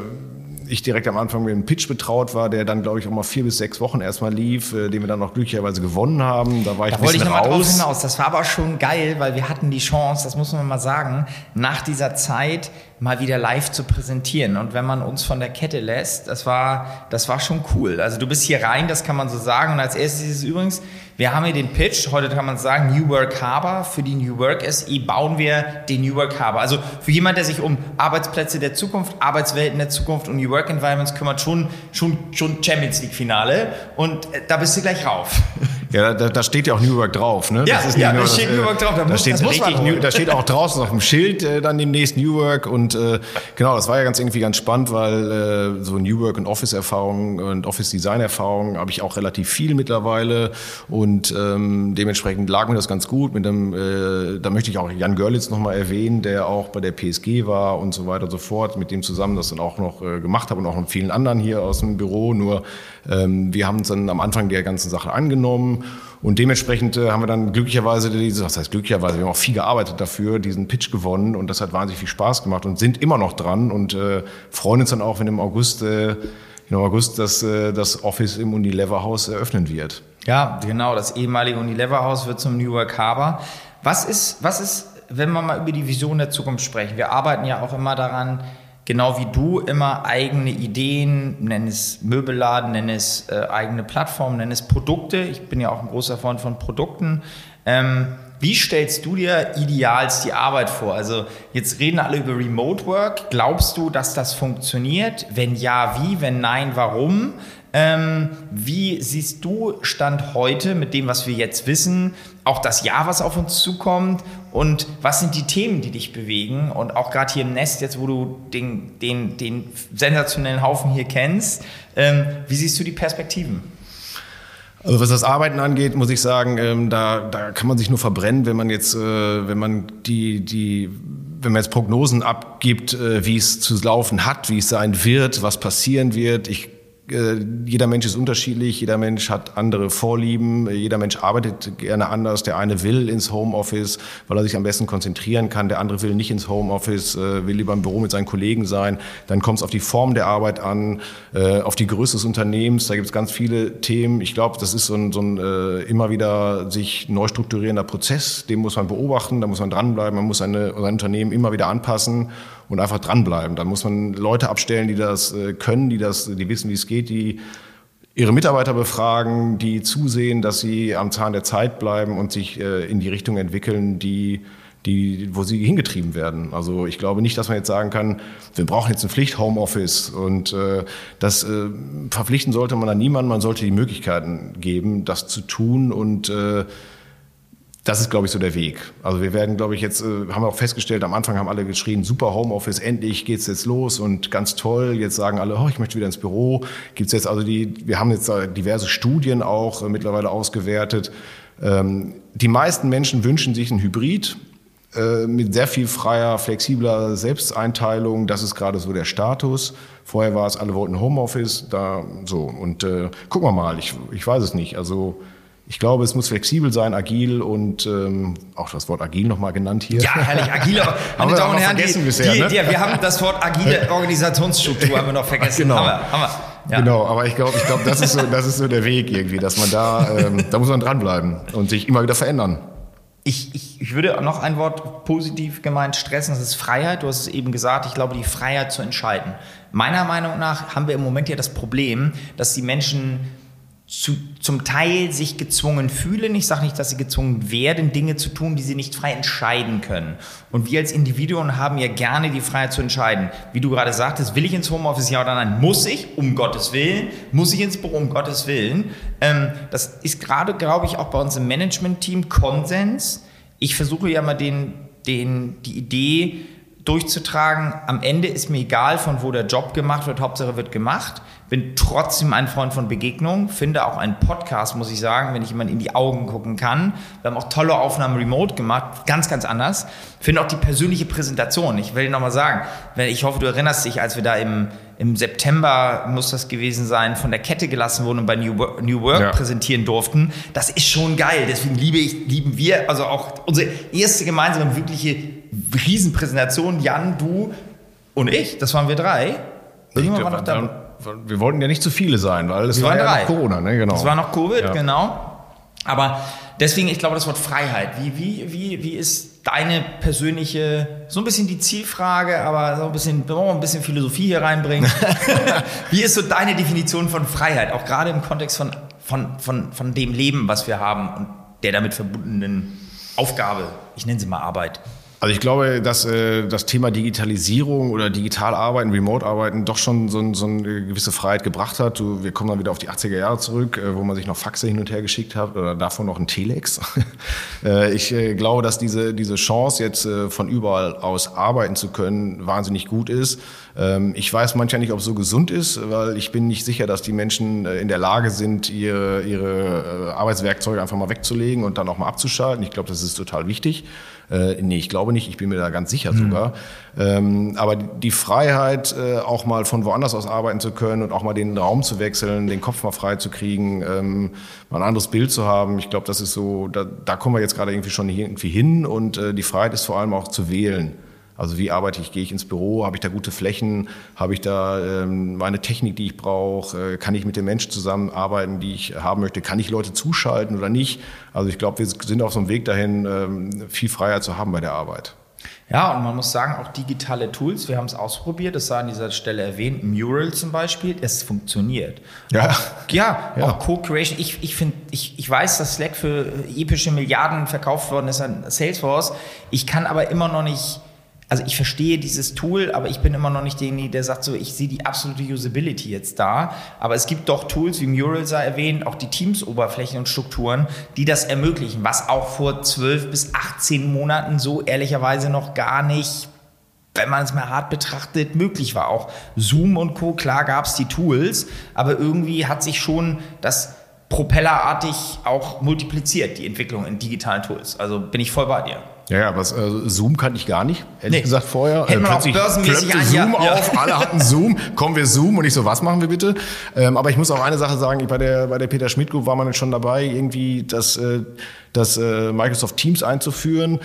ich direkt am Anfang mit einem Pitch betraut war, der dann, glaube ich, auch mal vier bis sechs Wochen erstmal lief, äh, den wir dann auch glücklicherweise gewonnen haben. Da war ich da ein wollte ich nochmal drauf hinaus. Das war aber schon geil, weil wir hatten die Chance, das muss man mal sagen, nach dieser Zeit mal wieder live zu präsentieren. Und wenn man uns von der Kette lässt, das war, das war schon cool. Also du bist hier rein, das kann man so sagen. Und als erstes ist es übrigens, wir haben hier den Pitch, heute kann man sagen, New Work Harbor. Für die New Work SE bauen wir den New Work Harbor. Also für jemand, der sich um Arbeitsplätze der Zukunft, Arbeitswelten der Zukunft und New Work Environments kümmert, schon, schon, schon Champions League Finale. Und äh, da bist du gleich rauf. Ja, da, da steht ja auch New Work drauf. Ne? Ja, das ist ja, nur da das, steht äh, New Work drauf, da Da, muss- steht das muss man richtig New, da steht auch draußen auf dem Schild äh, dann demnächst New Work und äh, genau, das war ja ganz irgendwie ganz spannend, weil äh, so New Work und Office-Erfahrungen und Office-Design-Erfahrungen habe ich auch relativ viel mittlerweile und ähm, dementsprechend lag mir das ganz gut. Mit dem, äh, da möchte ich auch Jan Görlitz nochmal erwähnen, der auch bei der PSG war und so weiter und so fort, mit dem zusammen das dann auch noch äh, gemacht habe und auch mit vielen anderen hier aus dem Büro. Nur wir haben uns dann am Anfang der ganzen Sache angenommen und dementsprechend äh, haben wir dann glücklicherweise diese, was heißt glücklicherweise, wir haben auch viel gearbeitet dafür, diesen Pitch gewonnen und das hat wahnsinnig viel Spaß gemacht und sind immer noch dran und äh, freuen uns dann auch, wenn im August, äh, im August das, äh, das Office im Unilever Haus eröffnen wird. Ja, genau. Das ehemalige Unilever Haus wird zum New Work Harbor. Was ist, was ist, wenn wir mal über die Vision der Zukunft sprechen? Wir arbeiten ja auch immer daran, genau wie du, immer eigene Ideen, nenn es Möbelladen, nenn es äh, eigene Plattformen, nenn es Produkte. Ich bin ja auch ein großer Freund von Produkten. Ähm, wie stellst du dir ideals die Arbeit vor? Also jetzt reden alle über Remote Work. Glaubst du, dass das funktioniert? Wenn ja, wie? Wenn nein, warum? Ähm, wie siehst du Stand heute mit dem, was wir jetzt wissen, auch das Jahr, was auf uns zukommt und was sind die Themen, die dich bewegen? Und auch gerade hier im Nest, jetzt wo du den, den, den sensationellen Haufen hier kennst, ähm, wie siehst du die Perspektiven? Also was das Arbeiten angeht, muss ich sagen, ähm, da, da kann man sich nur verbrennen, wenn man jetzt, äh, wenn man die, die, wenn man jetzt Prognosen abgibt, äh, wie es zu laufen hat, wie es sein wird, was passieren wird. Ich jeder Mensch ist unterschiedlich, jeder Mensch hat andere Vorlieben, jeder Mensch arbeitet gerne anders. Der eine will ins Homeoffice, weil er sich am besten konzentrieren kann, der andere will nicht ins Homeoffice, äh, will lieber im Büro mit seinen Kollegen sein. Dann kommt es auf die Form der Arbeit an, äh, auf die Größe des Unternehmens. Da gibt es ganz viele Themen. Ich glaube, das ist so ein, so ein äh, immer wieder sich neu strukturierender Prozess. Den muss man beobachten, da muss man dranbleiben, man muss seine, sein Unternehmen immer wieder anpassen und einfach dranbleiben. Da muss man Leute abstellen, die das äh, können, die das, die wissen, wie es geht, die ihre Mitarbeiter befragen, die zusehen, dass sie am Zahn der Zeit bleiben und sich äh, in die Richtung entwickeln, die die, wo sie hingetrieben werden. Also ich glaube nicht, dass man jetzt sagen kann, wir brauchen jetzt eine Pflicht Homeoffice und äh, das äh, verpflichten sollte man an niemanden. Man sollte die Möglichkeiten geben, das zu tun und äh, das ist, glaube ich, so der Weg. Also wir werden, glaube ich, jetzt, äh, haben wir auch festgestellt, am Anfang haben alle geschrien, super Homeoffice, endlich geht's jetzt los und ganz toll. Jetzt sagen alle, oh, ich möchte wieder ins Büro. Gibt's jetzt also die, wir haben jetzt diverse Studien auch äh, mittlerweile ausgewertet. Ähm, die meisten Menschen wünschen sich ein Hybrid äh, mit sehr viel freier, flexibler Selbsteinteilung. Das ist gerade so der Status. Vorher war es, alle wollten Homeoffice, da so. Und gucken wir mal, ich, ich weiß es nicht. Also ich glaube, es muss flexibel sein, agil und ähm, auch das Wort agil nochmal genannt hier. Ja, herrlich, agile, Haben meine wir Damen und Herren, die, bisher, die, ne? die, wir haben das Wort agile Organisationsstruktur haben wir noch vergessen. Genau. Haben wir, haben wir. Ja. Genau, aber ich glaube, ich glaube, das ist so, das ist so der Weg irgendwie, dass man da, ähm, da muss man dranbleiben und sich immer wieder verändern. Ich, ich, ich würde noch ein Wort positiv gemeint stressen, das ist Freiheit. Du hast es eben gesagt, ich glaube, die Freiheit zu entscheiden. Meiner Meinung nach haben wir im Moment ja das Problem, dass die Menschen zu, zum Teil sich gezwungen fühlen. Ich sage nicht, dass sie gezwungen werden, Dinge zu tun, die sie nicht frei entscheiden können. Und wir als Individuen haben ja gerne die Freiheit zu entscheiden. Wie du gerade sagtest, will ich ins Homeoffice, ja oder nein? Muss ich, um Gottes Willen? Muss ich ins Büro, um Gottes Willen? Ähm, das ist gerade, glaube ich, auch bei uns im Management-Team Konsens. Ich versuche ja mal den, den, die Idee durchzutragen, am Ende ist mir egal, von wo der Job gemacht wird, Hauptsache wird gemacht. Bin trotzdem ein Freund von Begegnung, finde auch einen Podcast, muss ich sagen, wenn ich jemand in die Augen gucken kann. Wir haben auch tolle Aufnahmen remote gemacht, ganz, ganz anders. Finde auch die persönliche Präsentation. Ich will dir nochmal sagen, ich hoffe, du erinnerst dich, als wir da im, im September, muss das gewesen sein, von der Kette gelassen wurden und bei New Work, New Work Ja. präsentieren durften. Das ist schon geil. Deswegen liebe ich, lieben wir, also auch unsere erste gemeinsame wirkliche Riesenpräsentation, Jan, du und ich, das waren wir drei. Irgendwann war noch da. Wir wollten ja nicht zu viele sein, weil es Wir war ja drei. noch Corona, ne? Genau. Das war noch Covid, Ja. genau. Aber deswegen, ich glaube, das Wort Freiheit. Wie, wie, wie, wie ist deine persönliche, so ein bisschen die Zielfrage, aber so ein bisschen, wir wollen ein bisschen Philosophie hier reinbringen. Wie ist so deine Definition von Freiheit, auch gerade im Kontext von, von, von, von dem Leben, was wir haben und der damit verbundenen Aufgabe? Ich nenne sie mal Arbeit. Also ich glaube, dass äh, das Thema Digitalisierung oder digital arbeiten, Remote arbeiten doch schon so, so eine gewisse Freiheit gebracht hat. Du, wir kommen dann wieder auf die 80er Jahre zurück, äh, wo man sich noch Faxe hin und her geschickt hat oder davon noch ein Telex. äh, ich äh, glaube, dass diese, diese Chance jetzt äh, von überall aus arbeiten zu können wahnsinnig gut ist. Ähm, ich weiß manchmal nicht, ob es so gesund ist, weil ich bin nicht sicher, dass die Menschen äh, in der Lage sind, ihre, ihre äh, Arbeitswerkzeuge einfach mal wegzulegen und dann auch mal abzuschalten. Ich glaube, das ist total wichtig. Äh, nee, ich glaube nicht, ich bin mir da ganz sicher sogar. Ähm, aber die Freiheit, äh, auch mal von woanders aus arbeiten zu können und auch mal den Raum zu wechseln, den Kopf mal frei zu kriegen, ähm, mal ein anderes Bild zu haben, ich glaube, das ist so, da, da kommen wir jetzt gerade irgendwie schon irgendwie hin und äh, die Freiheit ist vor allem auch zu wählen. Also wie arbeite ich? Gehe ich ins Büro? Habe ich da gute Flächen? Habe ich da ähm, meine Technik, die ich brauche? Äh, kann ich mit den Menschen zusammenarbeiten, die ich haben möchte? Kann ich Leute zuschalten oder nicht? Also ich glaube, wir sind auf so einem Weg dahin, ähm, viel Freiheit zu haben bei der Arbeit. Ja, und man muss sagen, auch digitale Tools, wir haben es ausprobiert, das sei an dieser Stelle erwähnt, Mural zum Beispiel, es funktioniert. Ja, auch, ja, ja. auch Co-Creation. Ich, ich, find, ich, ich weiß, dass Slack für epische Milliarden verkauft worden ist an Salesforce. Ich kann aber immer noch nicht also ich verstehe dieses Tool, aber ich bin immer noch nicht derjenige, der sagt so, ich sehe die absolute Usability jetzt da. Aber es gibt doch Tools, wie Mural sei erwähnt, auch die Teams-Oberflächen und Strukturen, die das ermöglichen, was auch vor 12 bis 18 Monaten so ehrlicherweise noch gar nicht wenn man es mal hart betrachtet, möglich war. Auch Zoom und Co. Klar gab es die Tools, aber irgendwie hat sich schon das propellerartig auch multipliziert, die Entwicklung in digitalen Tools. Also bin ich voll bei dir. Ja, ja, was äh, Zoom kannte ich gar nicht, ehrlich nee. gesagt vorher. Hätte man Plötzlich auch börsenmäßig an, Zoom ja. auf, alle hatten Zoom, kommen wir Zoom und ich so, was machen wir bitte? Ähm, aber ich muss auch eine Sache sagen, bei der bei der Peter Schmidt Group war man schon dabei, irgendwie das, äh, das äh, Microsoft Teams einzuführen.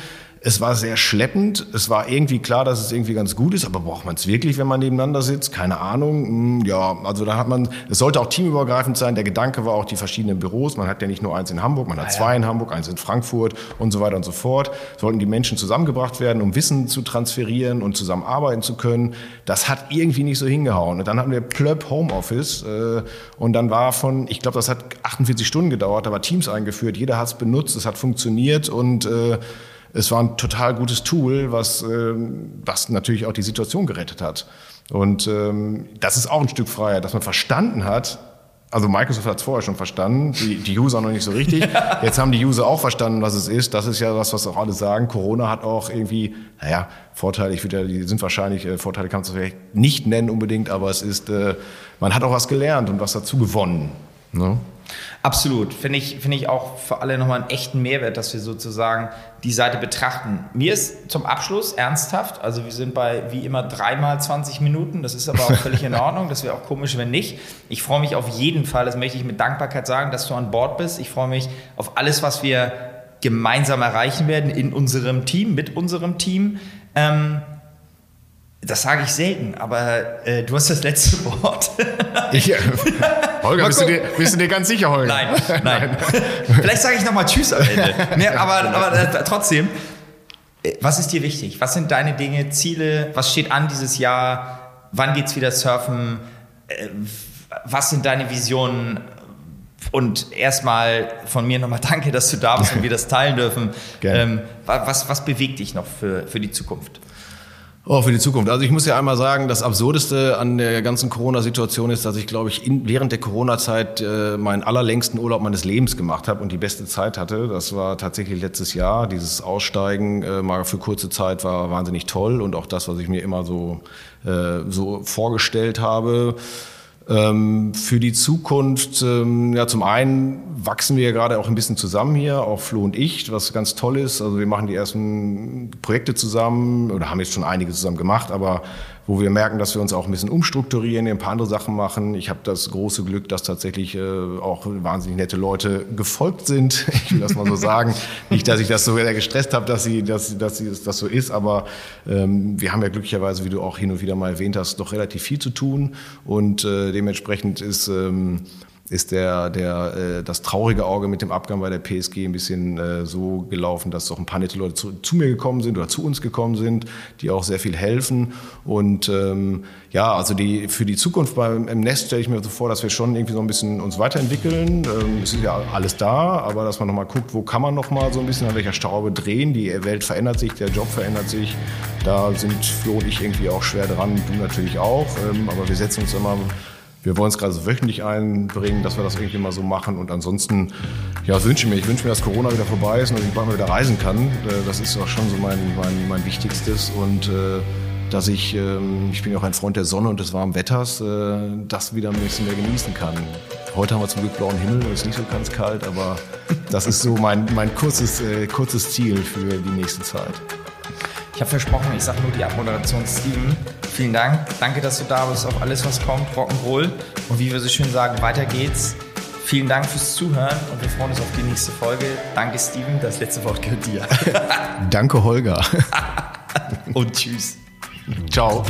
Es war sehr schleppend. Es war irgendwie klar, dass es irgendwie ganz gut ist, aber braucht man es wirklich, wenn man nebeneinander sitzt? Keine Ahnung. Hm, ja, also da hat man, es sollte auch teamübergreifend sein. Der Gedanke war auch die verschiedenen Büros. Man hat ja nicht nur eins in Hamburg, man hat ah, zwei ja. in Hamburg, eins in Frankfurt und so weiter und so fort. Sollten die Menschen zusammengebracht werden, um Wissen zu transferieren und zusammenarbeiten zu können. Das hat irgendwie nicht so hingehauen. Und dann hatten wir plöpp Homeoffice äh, und dann war von, ich glaube, das hat 48 Stunden gedauert, da war Teams eingeführt, jeder hat es benutzt, es hat funktioniert und äh, es war ein total gutes Tool, was, ähm, was natürlich auch die Situation gerettet hat. Und ähm, das ist auch ein Stück Freiheit, dass man verstanden hat, also Microsoft hat es vorher schon verstanden, die, die User noch nicht so richtig. Jetzt haben die User auch verstanden, was es ist. Das ist ja das, was auch alle sagen. Corona hat auch irgendwie, naja, Vorteile, ich würde, die sind wahrscheinlich, äh, Vorteile kann man es vielleicht nicht nennen unbedingt, aber es ist, äh, man hat auch was gelernt und was dazu gewonnen. Ne? Absolut. Finde ich, finde ich auch für alle nochmal einen echten Mehrwert, dass wir sozusagen die Seite betrachten. Mir ist zum Abschluss ernsthaft, also wir sind bei wie immer dreimal 20 Minuten, das ist aber auch völlig in Ordnung, das wäre auch komisch, wenn nicht. Ich freue mich auf jeden Fall, das möchte ich mit Dankbarkeit sagen, dass du an Bord bist. Ich freue mich auf alles, was wir gemeinsam erreichen werden in unserem Team, mit unserem Team. Ähm, das sage ich selten, aber äh, du hast das letzte Wort. ich, äh, Holger, bist du, dir, bist du, dir, ganz sicher, Holger? Nein, nein. Vielleicht sage ich nochmal Tschüss am Ende. Nee, aber, aber äh, trotzdem, äh, was ist dir wichtig? Was sind deine Dinge, Ziele? Was steht an dieses Jahr? Wann geht's wieder surfen? Was sind deine Visionen? Und erstmal von mir nochmal danke, dass du da bist und wir das teilen dürfen. Ähm, was, was bewegt dich noch für, für die Zukunft? Oh, für die Zukunft. Also ich muss ja einmal sagen, das Absurdeste an der ganzen Corona-Situation ist, dass ich, glaube ich, in, während der Corona-Zeit äh, meinen allerlängsten Urlaub meines Lebens gemacht habe und die beste Zeit hatte. Das war tatsächlich letztes Jahr. Dieses Aussteigen äh, mal für kurze Zeit war wahnsinnig toll und auch das, was ich mir immer so, äh, so vorgestellt habe. Ähm, für die Zukunft, ähm, ja, zum einen wachsen wir ja gerade auch ein bisschen zusammen hier, auch Flo und ich, was ganz toll ist. Also wir machen die ersten Projekte zusammen oder haben jetzt schon einige zusammen gemacht, aber wo wir merken, dass wir uns auch ein bisschen umstrukturieren, ein paar andere Sachen machen. Ich habe das große Glück, dass tatsächlich äh, auch wahnsinnig nette Leute gefolgt sind. Ich will das mal so sagen. Nicht, dass ich das so sehr gestresst habe, dass sie, dass, dass sie, das so ist, aber ähm, wir haben ja glücklicherweise, wie du auch hin und wieder mal erwähnt hast, doch relativ viel zu tun und äh, dementsprechend ist ähm, ist der, der, äh, das traurige Auge mit dem Abgang bei der PSG ein bisschen äh, so gelaufen, dass doch ein paar nette Leute zu, zu, mir gekommen sind oder zu uns gekommen sind, die auch sehr viel helfen. Und ähm, ja, also die, für die Zukunft beim, im Nest stelle ich mir so vor, dass wir schon irgendwie so ein bisschen uns weiterentwickeln. Ähm, es ist ja alles da, aber dass man nochmal guckt, wo kann man nochmal so ein bisschen an welcher Staube drehen. Die Welt verändert sich, der Job verändert sich. Da sind Flo und ich irgendwie auch schwer dran, du natürlich auch. Ähm, aber wir setzen uns immer wir wollen es gerade so wöchentlich einbringen, dass wir das irgendwie mal so machen. Und ansonsten, ja, wünsche mir, ich wünsche mir, dass Corona wieder vorbei ist und dass ich bald mal wieder reisen kann. Äh, das ist auch schon so mein, mein, mein Wichtigstes. Und äh, dass ich, ähm, ich bin ja auch ein Freund der Sonne und des warmen Wetters, äh, das wieder ein bisschen mehr genießen kann. Heute haben wir zum Glück blauen Himmel, es ist nicht so ganz kalt, aber das ist so mein, mein kurzes, kurzes Ziel für die nächste Zeit. Ich habe versprochen, ich sage nur die Abmoderation. Steven, vielen Dank. Danke, dass du da bist auf alles, was kommt. Rock'n'Roll. Und wie wir so schön sagen, weiter geht's. Vielen Dank fürs Zuhören und wir freuen uns auf die nächste Folge. Danke, Steven. Das letzte Wort gehört dir. Danke, Holger. und tschüss. Ciao.